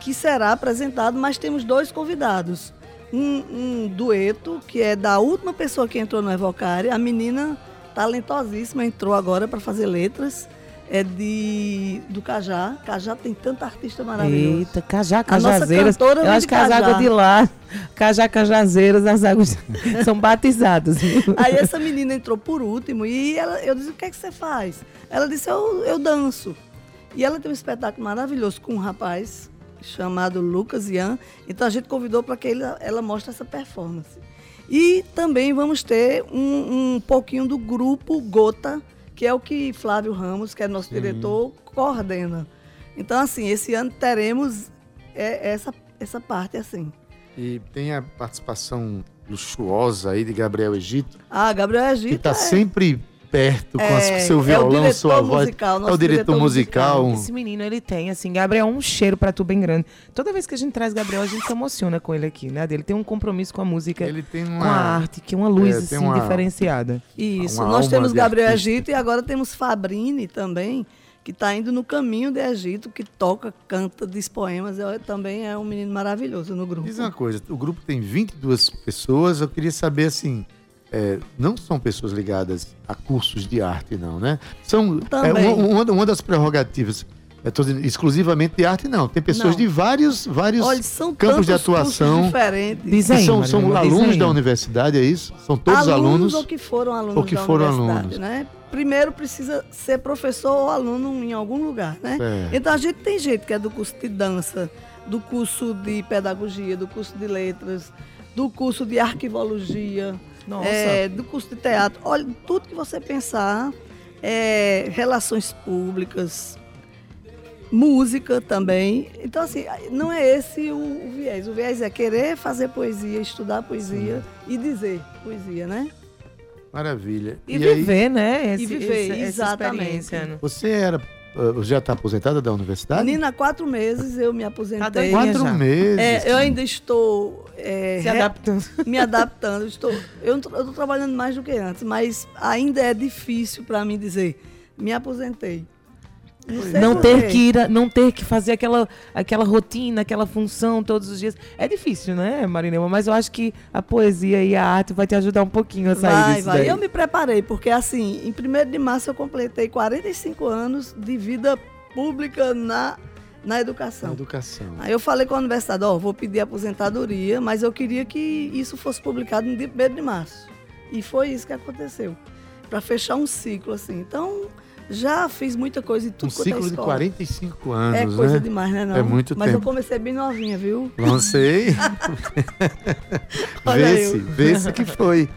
que será apresentado, mas temos dois convidados. Um, um dueto, que é da última pessoa que entrou no Evocare, a menina talentosíssima, entrou agora para fazer letras, é de do Cajá. Cajá tem tanta artista maravilhosa. Eita, Cajá, A nossa Cajazeiras. Eu acho que as águas de lá, Cajá, Cajazeiras, as águas (laughs) são batizadas. Aí essa menina entrou por último e ela, eu disse, o que é que você faz? Ela disse, eu, eu danço. E ela tem um espetáculo maravilhoso com um rapaz chamado Lucas Ian. Então a gente convidou para que ele, ela mostre essa performance. E também vamos ter um, um pouquinho do grupo Gota, que é o que Flávio Ramos, que é nosso diretor, coordena. Então, assim, esse ano teremos é, essa, essa parte assim. E tem a participação luxuosa aí de Gabriel Egito, Ah, Gabriel que Egito. está é- sempre perto com as- É, seu é o violão, diretor sua voz. musical, é o diretor, diretor musical. musical. Esse menino, ele tem, assim, Gabriel, um cheiro pra tu bem grande. Toda vez que a gente traz Gabriel, a gente se emociona com ele aqui, né? Ele tem um compromisso com a música, Ele tem com a uma. arte, que é uma luz, É, assim, uma- diferenciada. Isso. Uma Nós temos Gabriel artista. Egito e agora temos Fabrini também, que está indo no caminho de Egito, que toca, canta, diz poemas. É- também é um menino maravilhoso no grupo. Diz uma coisa, o grupo tem 22 pessoas, eu queria saber assim. É, não são pessoas ligadas a cursos de arte, não, né? São é, uma, uma- das prerrogativas. Tô dizendo, exclusivamente de arte, não. Tem pessoas Não. de vários, vários Olha, são campos de atuação. diferentes. São, Maria são alunos aí. da universidade, é isso? São todos alunos. ou que foram alunos ou que da foram universidade, alunos. né? Primeiro precisa ser professor ou aluno em algum lugar, né? Certo. Então a gente tem gente que é do curso de dança, do curso de pedagogia, do curso de letras, do curso de arquivologia. É, do curso de teatro. Olha, tudo que você pensar, é, relações públicas, música também. Então, assim, não é esse o, o viés. O viés é querer fazer poesia, estudar poesia e dizer poesia, né? Maravilha. E, aí, viver, né? E viver, essa exatamente. experiência, né? você era. Uh, já está aposentada da universidade? Menina, há quatro meses eu me Tá aposentei. doidinha Quatro já. meses. É, eu ainda estou é, Se re- adaptando. me adaptando. Estou, eu estou trabalhando mais do que antes, mas ainda é difícil para mim dizer, me aposentei. Não ter que ir, a- não ter que fazer aquela, aquela rotina, aquela função todos os dias. É difícil, né, Marinema? Mas eu acho que a poesia e a arte vai te ajudar um pouquinho a sair Vai, disso vai. daí. Eu me preparei, porque assim, em 1 de março eu completei 45 anos de vida pública na, na Na educação. educação. Aí eu falei com a universidade, ó, vou pedir aposentadoria, mas eu queria que isso fosse publicado no dia 1 de março. E foi isso que aconteceu. Para fechar um ciclo, assim. Então, já fiz muita coisa Um tudo quanto é ciclo de escola. 45 anos, É coisa né? demais, né? Não? É muito Mas tempo. eu comecei bem novinha, viu? Não sei. Vê-se, vê-se que foi.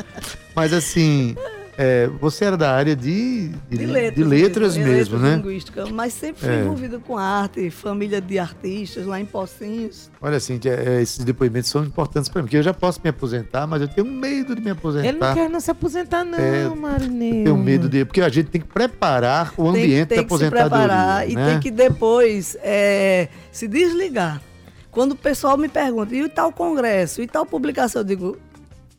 Mas assim, é, você era da área de, de, De letras, de letras mesmo, letras né? linguística, mas sempre fui É. envolvida com arte, família de artistas lá em Pocinhos. Olha, assim, esses depoimentos são importantes para mim, porque eu já posso me aposentar, mas eu tenho medo de me aposentar. Ele não quer não se aposentar, não, É, Marinema. Eu tenho medo de. Porque a gente tem que preparar o tem, ambiente tem da que se aposentadoria. preparar e né? tem que depois é, se desligar. Quando o pessoal me pergunta, e tal congresso, e tal publicação, eu digo,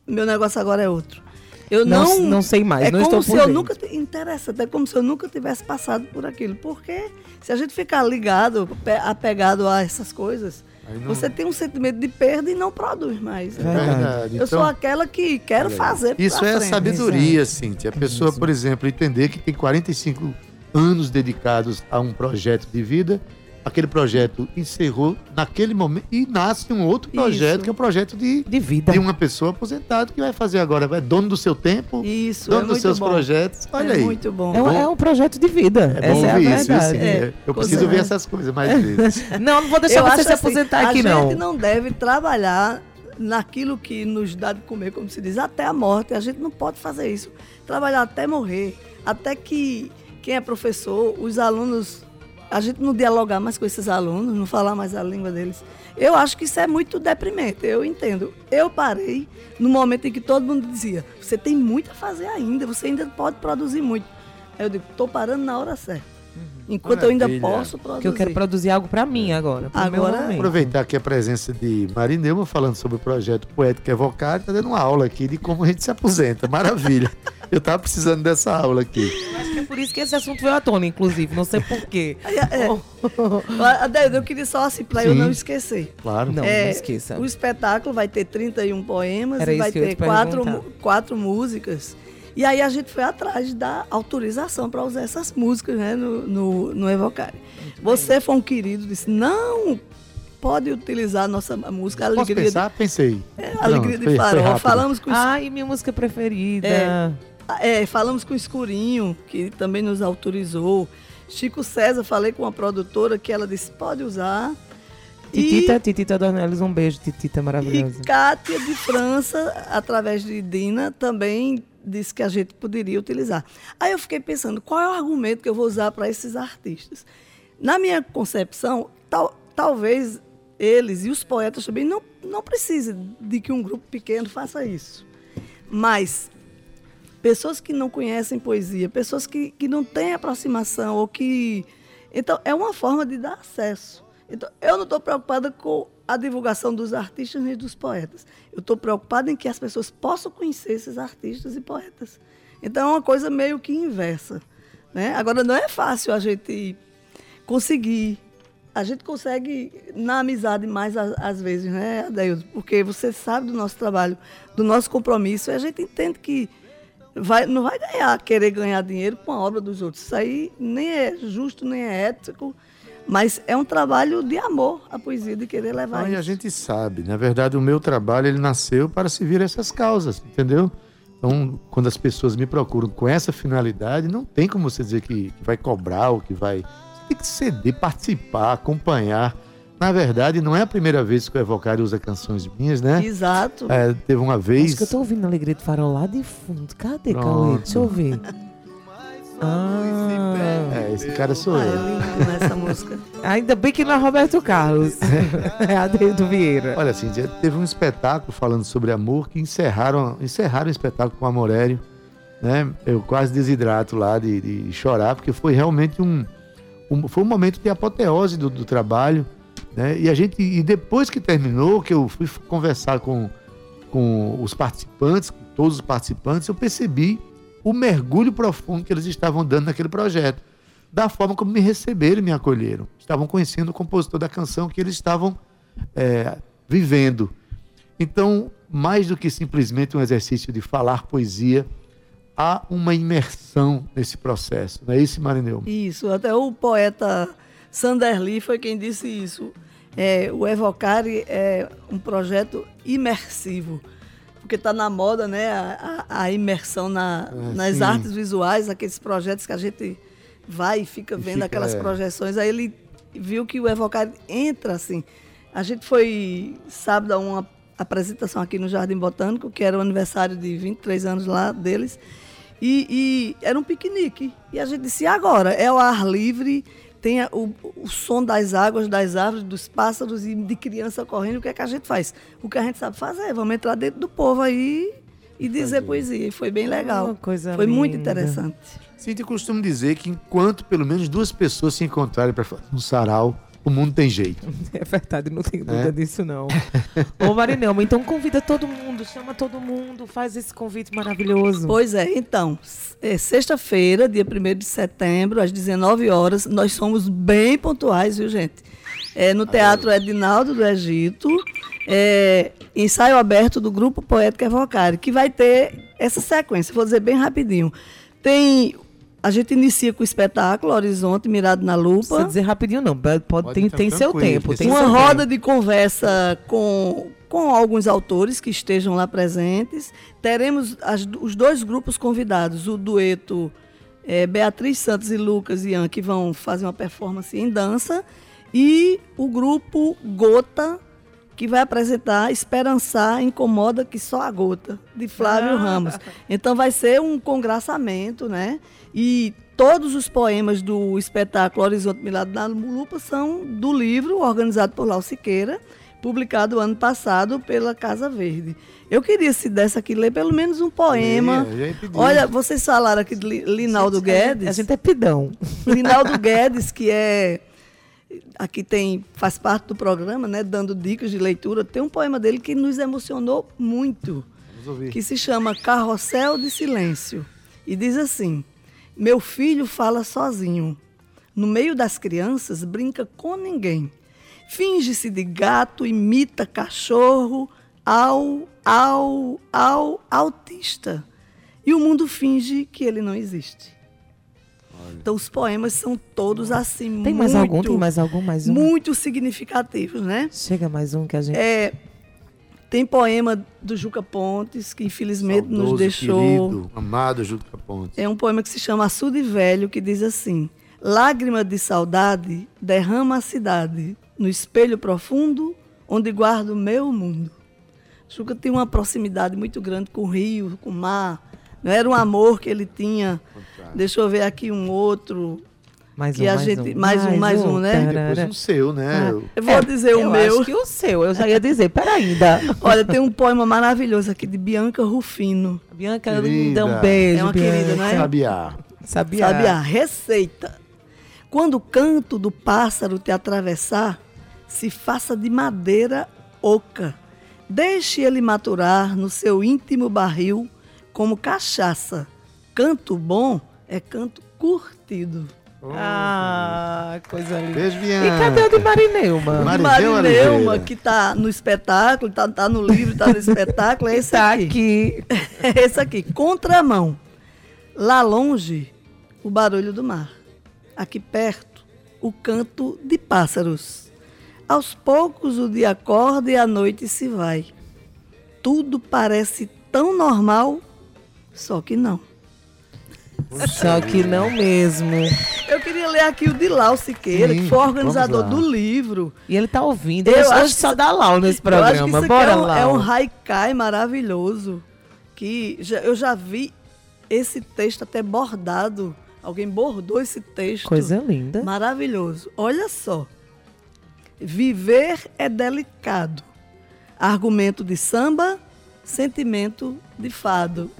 meu negócio agora é outro. Eu Não, não, não sei mais, é não como estou se por eu nunca te- interessante, é como se eu nunca tivesse passado por aquilo. Porque se a gente ficar ligado, pe- apegado a essas coisas, não- você tem um sentimento de perda e não produz mais. É Então, verdade. eu sou Então, aquela que quero fazer. Isso é frente. sabedoria, Cíntia. A pessoa, por exemplo, entender que tem 45 anos dedicados a um projeto de vida. Aquele projeto encerrou naquele momento e nasce um outro projeto, Isso. que é o projeto de, De vida. de uma pessoa aposentada que vai fazer agora, é dono do seu tempo, Isso, dono é dos muito seus bom. projetos. Olha é aí. muito bom. É um, é um projeto de vida. É bom Essa é a ouvir isso, verdade. Cíntia? É, Eu preciso é. ver essas coisas mais vezes. (laughs) Não, não vou deixar Eu você se assim, aposentar aqui, a não. gente não deve trabalhar naquilo que nos dá de comer, como se diz, até a morte. A gente não pode fazer isso. Trabalhar até morrer. Até que quem é professor, os alunos, a gente não dialogar mais com esses alunos, não falar mais a língua deles. Eu acho que isso é muito deprimente, eu entendo. Eu parei no momento em que todo mundo dizia, você tem muito a fazer ainda, você ainda pode produzir muito. Eu digo, estou parando na hora certa. Enquanto eu ainda Maravilha. posso produzir. Que eu quero produzir algo pra mim agora. Agora-. Aproveitar aqui a presença de Marineuma falando sobre o projeto Poética Evocado, tá dando uma aula aqui de como a gente se aposenta. Maravilha. (laughs) Eu tava precisando dessa aula aqui. Acho que é por isso que esse assunto veio à tona, inclusive. Não sei porquê. (laughs) É, é. Adeildo, eu queria só assim, para eu não esquecer. Claro. Não, É, não esqueça. O espetáculo vai ter 31 poemas Era e vai eu ter te quatro, quatro músicas. E aí a gente foi atrás da autorização para usar essas músicas né, no, no, no Evocare. Você foi um querido, disse, não pode utilizar a nossa música, a Posso Alegria, pensar? Pensei. de, é, Pronto, Alegria foi- de foi Farol. Falamos com, Ai, minha música preferida. É. é, falamos com o Escurinho, que também nos autorizou. Chico César, falei com uma produtora que ela disse, pode usar. E- Titita, Titita Dornelles, um beijo, Titita maravilhosa. E Kátia de França, através de Dina, também disse que a gente poderia utilizar. Aí eu fiquei pensando, qual é o argumento que eu vou usar para esses artistas? Na minha concepção, tal- talvez eles e os poetas também não, não precisem de que um grupo pequeno faça isso. Mas pessoas que não conhecem poesia, pessoas que, que não têm aproximação ou que. Então, é uma forma de dar acesso. Então, eu não estou preocupada com a divulgação dos artistas nem dos poetas. Eu estou preocupada em que as pessoas possam conhecer esses artistas e poetas. Então, é uma coisa meio que inversa. Né? Agora, não é fácil a gente conseguir. A gente consegue na amizade mais às vezes, né, Adeildo? Porque você sabe do nosso trabalho, do nosso compromisso, e a gente entende que vai, não vai ganhar, querer ganhar dinheiro com a obra dos outros. Isso aí nem é justo, nem é ético, mas é um trabalho de amor a poesia, de querer levar Ah, e a isso. gente sabe, na verdade, o meu trabalho ele nasceu para servir essas causas, entendeu? Então, quando as pessoas me procuram com essa finalidade, não tem como você dizer que, que vai cobrar ou que vai. Você tem que ceder, participar, acompanhar. Na verdade, não é a primeira vez que o Evocário usa canções minhas, né? Exato. É, teve uma vez. Acho que eu tô ouvindo a Alegria do Farol lá de fundo. Cadê, Pronto. Cauê? Deixa eu ver. (laughs) Ah, É, esse cara sou Ah, é eu. nessa música. (laughs) ainda bem que não é Roberto Carlos. (laughs) É Adeildo Vieira. Olha, assim, teve um espetáculo falando sobre amor que encerraram, encerraram o espetáculo com o Amorério, né? Eu quase desidrato lá de, de chorar, porque foi realmente um, um- foi um momento de apoteose do, do trabalho, né? E a gente e depois que terminou, que eu fui conversar com, com os participantes, com todos os participantes, eu percebi o mergulho profundo que eles estavam dando naquele projeto, da forma como me receberam e me acolheram. Estavam conhecendo o compositor da canção que eles estavam é, vivendo. Então, mais do que simplesmente um exercício de falar poesia, há uma imersão nesse processo. Não é isso, Marineu? Isso, até o poeta Sander Lee foi quem disse isso. É, o Evocare é um projeto imersivo, porque está na moda né, a, a- a imersão na- Ah, nas sim. artes visuais, aqueles projetos que a gente vai e fica E vendo fica, aquelas é. projeções. Aí ele viu que o Evocare entra assim. A gente foi sábado a uma apresentação aqui no Jardim Botânico, que era o aniversário de 23 anos lá deles. E, e era um piquenique. E a gente disse, agora? É o ar livre, tem o, o som das águas, das árvores, dos pássaros e de criança correndo. O que é que a gente faz? O que a gente sabe fazer, vamos entrar dentro do povo aí e dizer poesia. Foi bem legal. Coisa foi muito linda. interessante. Cintia costuma dizer que enquanto pelo menos duas pessoas se encontrarem para fazer um sarau, o mundo tem jeito. (laughs) É verdade, não tenho dúvida É. disso, não. (laughs) Ô, Marinelma, então convida todo mundo, chama todo mundo, faz esse convite maravilhoso. Pois é, então, é, sexta-feira, dia 1 de setembro, às 19 horas, nós somos bem pontuais, viu, gente? É, no Teatro Edinaldo do Egito, é, ensaio aberto do Grupo Poético Evocare, que vai ter essa sequência, vou dizer bem rapidinho. Tem a gente inicia com o espetáculo Horizonte Mirado na Não precisa Lupa. dizer rapidinho, não. Pode, Pode tem tem seu tempo. Tem uma seu roda tempo. de conversa com, com alguns autores que estejam lá presentes. Teremos as- os dois grupos convidados, o dueto eh, Beatriz Santos e Lucas Ian, que vão fazer uma performance em dança, e o grupo Gota, que vai apresentar Esperançar Incomoda que só a gota, de Flávio Ah. Ramos. Então vai ser um congraçamento, né? E todos os poemas do espetáculo Horizonte Milado na Lupa são do livro organizado por Lau Siqueira, publicado ano passado pela Casa Verde. Eu queria, se desse aqui, ler pelo menos um poema. Pedir. Olha, vocês falaram aqui de Li- Linaldo Guedes. A gente é pidão. (laughs) Linaldo Guedes, que é aqui tem faz parte do programa, né, dando dicas de leitura, tem um poema dele que nos emocionou muito, Vamos ouvir. que se chama Carrossel de Silêncio e diz assim: Meu filho fala sozinho, no meio das crianças brinca com ninguém, finge-se de gato, imita cachorro, ao, ao, ao autista, e o mundo finge que ele não existe. Então os poemas são todos assim Tem muito, mais algum? Tem mais algum? Mais um? muito significativos, né? Chega mais um que a gente. É, tem poema do Juca Pontes que infelizmente nos Saudoso, deixou. Querido, amado Juca Pontes. É um poema que se chama Açude Velho, que diz assim: Lágrima de saudade derrama a cidade no espelho profundo onde guardo o meu mundo. Juca tem uma proximidade muito grande com o rio, com o mar. Não era um amor que ele tinha. Deixa eu ver aqui um outro. Mais um, a mais gente- um. mais um, mais um, né? E depois o seu, né? Ah, Eu vou dizer o eu meu. acho que o seu, eu já ia dizer. Pera ainda. (laughs) Olha, tem um poema maravilhoso aqui de Bianca Rufino. Bianca, Querida. dá um beijo. É uma Bianca. querida, né? Sabiá. Sabia? Sabe a receita? Quando o canto do pássaro te atravessar, se faça de madeira oca. Deixe ele maturar no seu íntimo barril como cachaça. Canto bom é canto curtido. Ah, coisa linda. Beijo, E Bianca. cadê o de Marineuma? Marineuma, Oliveira. que está no espetáculo, está tá no livro, está no espetáculo, é esse Tá aqui. aqui. (laughs) É esse aqui, contramão. Lá longe, o barulho do mar. Aqui perto, o canto de pássaros. Aos poucos o dia acorda e a noite se vai. Tudo parece tão normal, só que não. Só que não mesmo. Eu queria ler aqui o de Lau Siqueira, Sim, que foi organizador do livro. E ele tá ouvindo. Eu acho só dá Lau nesse programa. Bora é um, é um haikai maravilhoso. Que já- eu já vi esse texto até bordado. Alguém bordou esse texto. Coisa linda. Maravilhoso. Olha só. Viver é delicado. Argumento de samba, sentimento de fado.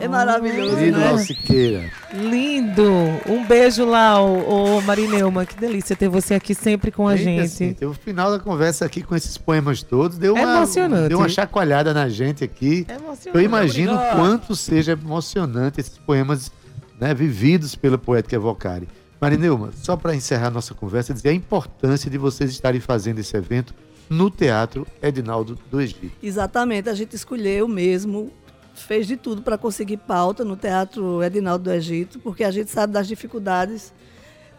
É maravilhoso, Querido né? Lau Siqueira. Lindo. Um beijo, Lau. Ô, Marineuma, que delícia ter você aqui sempre com a Eita, gente. assim, o final da conversa aqui com esses poemas todos deu É uma, emocionante. deu uma chacoalhada na gente aqui. É emocionante. Eu imagino Obrigado. quanto seja emocionante esses poemas né, vividos pelo poeta Evocari. Marineuma, só para encerrar nossa conversa, dizer a importância de vocês estarem fazendo esse evento no Teatro Edinaldo do Egito. Exatamente, a gente escolheu mesmo, fez de tudo para conseguir pauta no Teatro Edinaldo do Egito, porque a gente sabe das dificuldades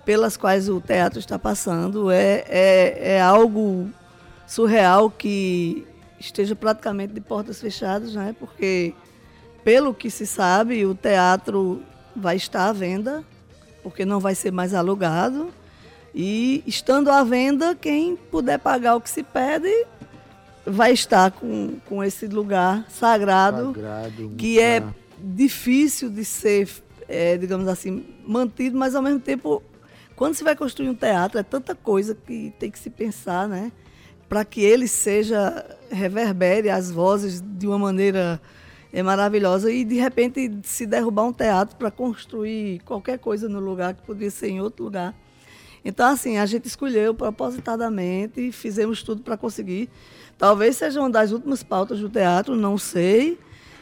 pelas quais o teatro está passando. É, é, é algo surreal que esteja praticamente de portas fechadas, né? porque, pelo que se sabe, o teatro vai estar à venda, porque não vai ser mais alugado. E estando à venda, quem puder pagar o que se pede vai estar com, com esse lugar sagrado, Sagrado, que é difícil de ser, é, digamos assim, mantido, mas ao mesmo tempo, quando se vai construir um teatro, é tanta coisa que tem que se pensar, né? Para que ele seja, reverbere as vozes de uma maneira é, maravilhosa e de repente se derrubar um teatro para construir qualquer coisa no lugar que poderia ser em outro lugar. Então, assim, a gente escolheu propositadamente e fizemos tudo para conseguir. Talvez seja uma das últimas pautas do teatro, não sei.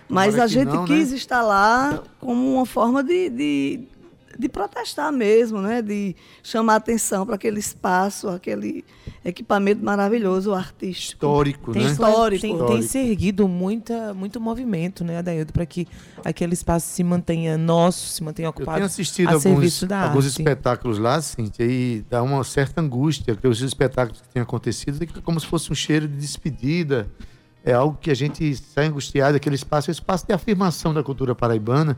Mas Tomara a gente não, né? quis estar lá como uma forma de, de de protestar mesmo, né? De chamar atenção para aquele espaço, aquele equipamento maravilhoso, artístico. Histórico, Tem, né? Histórico. tem, tem se erguido muita, muito movimento, né, Adaildo, para que aquele espaço se mantenha nosso, se mantenha Eu ocupado tenho assistido a alguns, serviço da alguns arte. espetáculos lá, Cíntia, e dá uma certa angústia, porque os espetáculos que têm acontecido é como se fosse um cheiro de despedida. É algo que a gente sai angustiado, aquele espaço é um espaço de afirmação da cultura paraibana,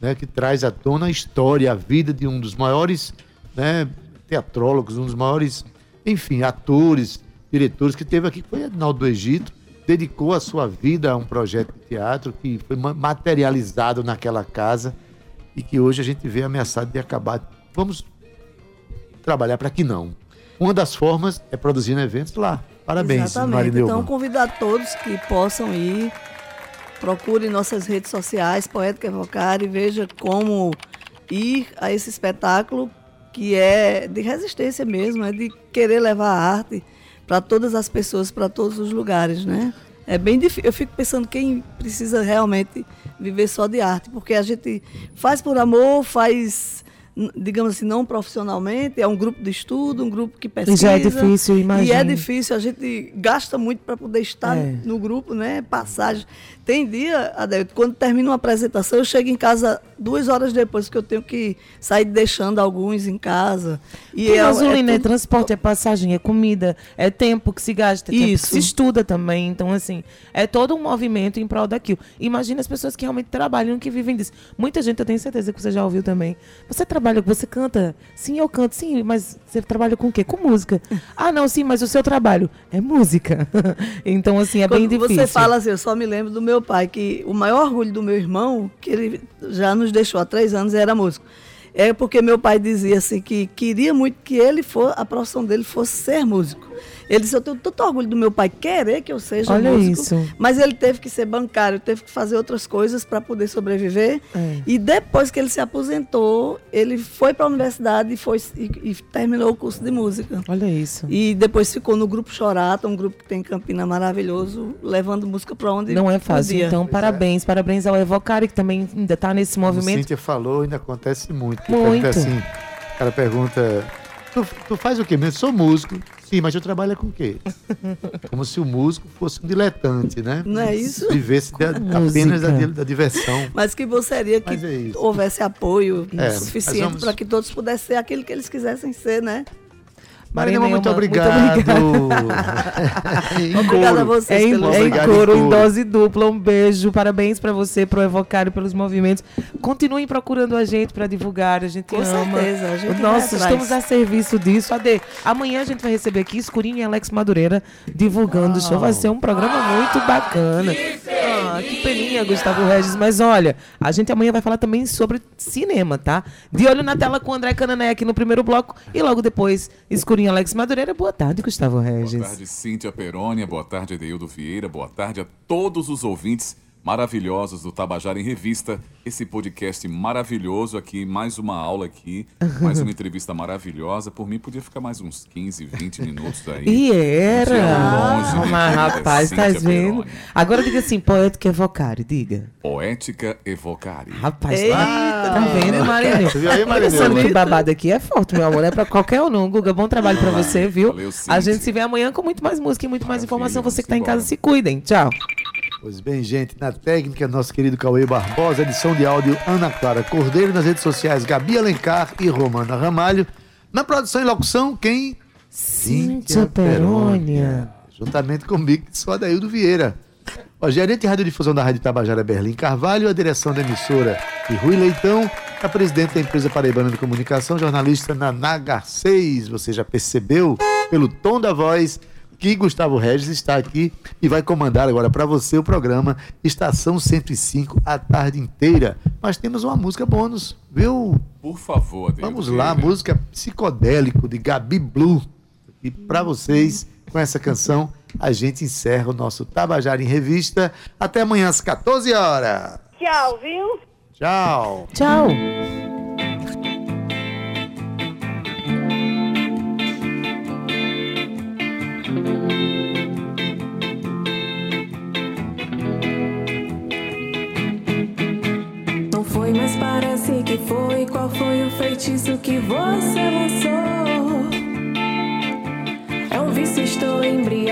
né, que traz à tona a história, a vida de um dos maiores né, teatrólogos, um dos maiores, enfim, atores, diretores que teve aqui, que foi Edinaldo do Egito, dedicou a sua vida a um projeto de teatro que foi ma- materializado naquela casa e que hoje a gente vê ameaçado de acabar. Vamos trabalhar para que não. Uma das formas é produzindo eventos lá. Parabéns, Exatamente. Marineuba. Então, convido a todos que possam ir, procure nossas redes sociais, Poética Evocare, e veja como ir a esse espetáculo que é de resistência mesmo, é de querer levar a arte para todas as pessoas, para todos os lugares, né? É bem difícil. Eu fico pensando quem precisa realmente viver só de arte, porque a gente faz por amor, faz, digamos assim, não profissionalmente, é um grupo de estudo, um grupo que E pesquisa. já é difícil, E é imagina. difícil, a gente gasta muito para poder estar É. no grupo, né? Passagem. Tem dia, Adelto, quando termina uma apresentação, eu chego em casa duas horas depois que eu tenho que sair deixando alguns em casa. E Tem é- gasolina, é, tudo- transporte, é passagem, é comida, é tempo que se gasta, é Isso. se estuda também. Então, assim, é todo um movimento em prol daquilo. Imagina as pessoas que realmente trabalham, que vivem disso. Muita gente, eu tenho certeza que você já ouviu também. Você trabalha, você canta? Sim, eu canto. Sim, mas você trabalha com o quê? Com música. (laughs) Ah, não, sim, mas o seu trabalho é música. (laughs) então, assim, é bem Quando difícil. você fala assim, eu só me lembro do meu pai, que o maior orgulho do meu irmão, que ele já nos deixou há três anos, era músico. É porque meu pai dizia assim que queria muito que ele for, a profissão dele fosse ser músico. Ele disse, eu tenho tanto orgulho do meu pai querer que eu seja Olha músico. isso. Mas ele teve que ser bancário, teve que fazer outras coisas para poder sobreviver. É. E depois que ele se aposentou, ele foi para a universidade e, foi, e, e terminou o curso de música. Olha isso. E depois ficou no grupo Chorata, um grupo que tem em Campina maravilhoso, levando música para onde Não é fácil. podia. Então, parabéns. Parabéns ao Evocari, que também ainda está nesse Como movimento. Cíntia falou, ainda acontece muito. Muito. Pergunta assim, o cara pergunta, tu, tu faz o quê mesmo? Sou músico. Sim, mas eu trabalho com o quê? (laughs) Como se o músico fosse um diletante, né? Não é isso? Vivesse da- apenas da, da diversão. Mas que bom seria que é houvesse apoio É, suficiente vamos- para que todos pudessem ser aquilo que eles quisessem ser, né? Muito Neumann, muito obrigado. Em (laughs) Obrigada a couro. vocês É em, pelo é em Obrigado em coro, em coro. dose dupla. Um beijo. Parabéns pra você, pro Evocário, pelos movimentos. Continuem procurando a gente pra divulgar. A gente Com ama. certeza, a gente Nossa, estamos a serviço disso. Ade, amanhã a gente vai receber aqui Escurinho e Alex Madureira divulgando o show. Vai ser um programa muito bacana. Ah, que peninha, Gustavo Regis. Mas olha, a gente amanhã vai falar também sobre cinema, tá? De olho na tela com o André Canané aqui no primeiro bloco. E logo depois, Escurinho Alex Madureira. Boa tarde, Gustavo Regis. Boa tarde, Cíntia Perônia. Boa tarde, Edeildo Vieira. Boa tarde a todos os ouvintes maravilhosos do Tabajara em Revista. Esse podcast maravilhoso aqui, mais uma aula aqui, mais uma entrevista maravilhosa. Por mim, podia ficar mais uns 15, 20 minutos aí. E era. Longe, né, Mas, querida rapaz, tá vendo? Agora diga assim, poética evocare, diga. Poética Evocare. Rapaz, Eita, tá, vendo, Marinho? Viu aí, Olha só Marineuba? que babado aqui é forte, meu amor. É pra qualquer um, não. Guga, bom trabalho pra você, viu? Valeu, A gente se vê amanhã com muito mais música e muito mais Maravilha, informação. Você que tá em casa, se cuidem. Tchau. Pois bem, gente, na técnica, nosso querido Cauê Barbosa, edição de áudio Ana Clara Cordeiro, nas redes sociais Gabi Alencar e Romana Ramalho. Na produção e locução, quem? Cíntia Perônia. Juntamente comigo, Adaildo Vieira. O gerente de radiodifusão da Rádio Tabajara Berlim Carvalho, a direção da emissora e Rui Leitão, a presidente da empresa Paraibana de Comunicação, jornalista Naná Garcês. Você já percebeu pelo tom da voz que Gustavo Regis está aqui e vai comandar agora para você o programa Estação 105 a tarde inteira. Mas temos uma música bônus, viu? Por favor, Adeildo Vamos lá, Vieira. música Psicodélico de Gabi Blue. E para vocês, com essa canção, a gente encerra o nosso Tabajara em Revista. Até amanhã às 14 horas. Tchau, viu? Tchau. Tchau.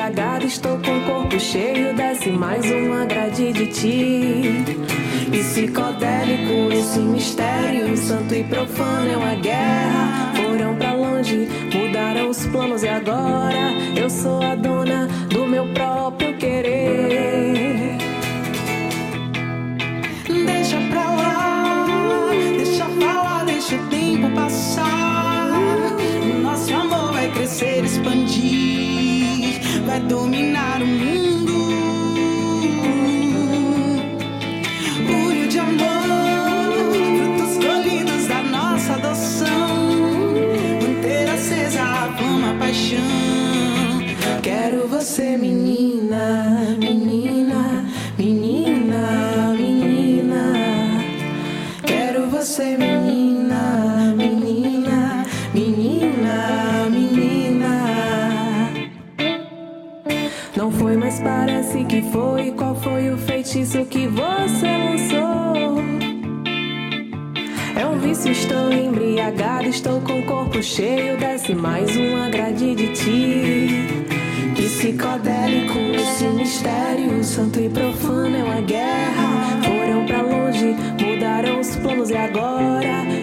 Embriagado, estou com o corpo cheio. Desce mais uma grade de ti. Psicodélico, esse mistério, santo e profano é uma guerra. Foram pra longe, mudaram os planos e agora eu sou a dona do meu próprio embriagado, estou com o corpo cheio. Desce mais uma grade de ti. Psicodélico, esse mistério, santo e profano é uma guerra. Foram pra longe, mudaram os planos e agora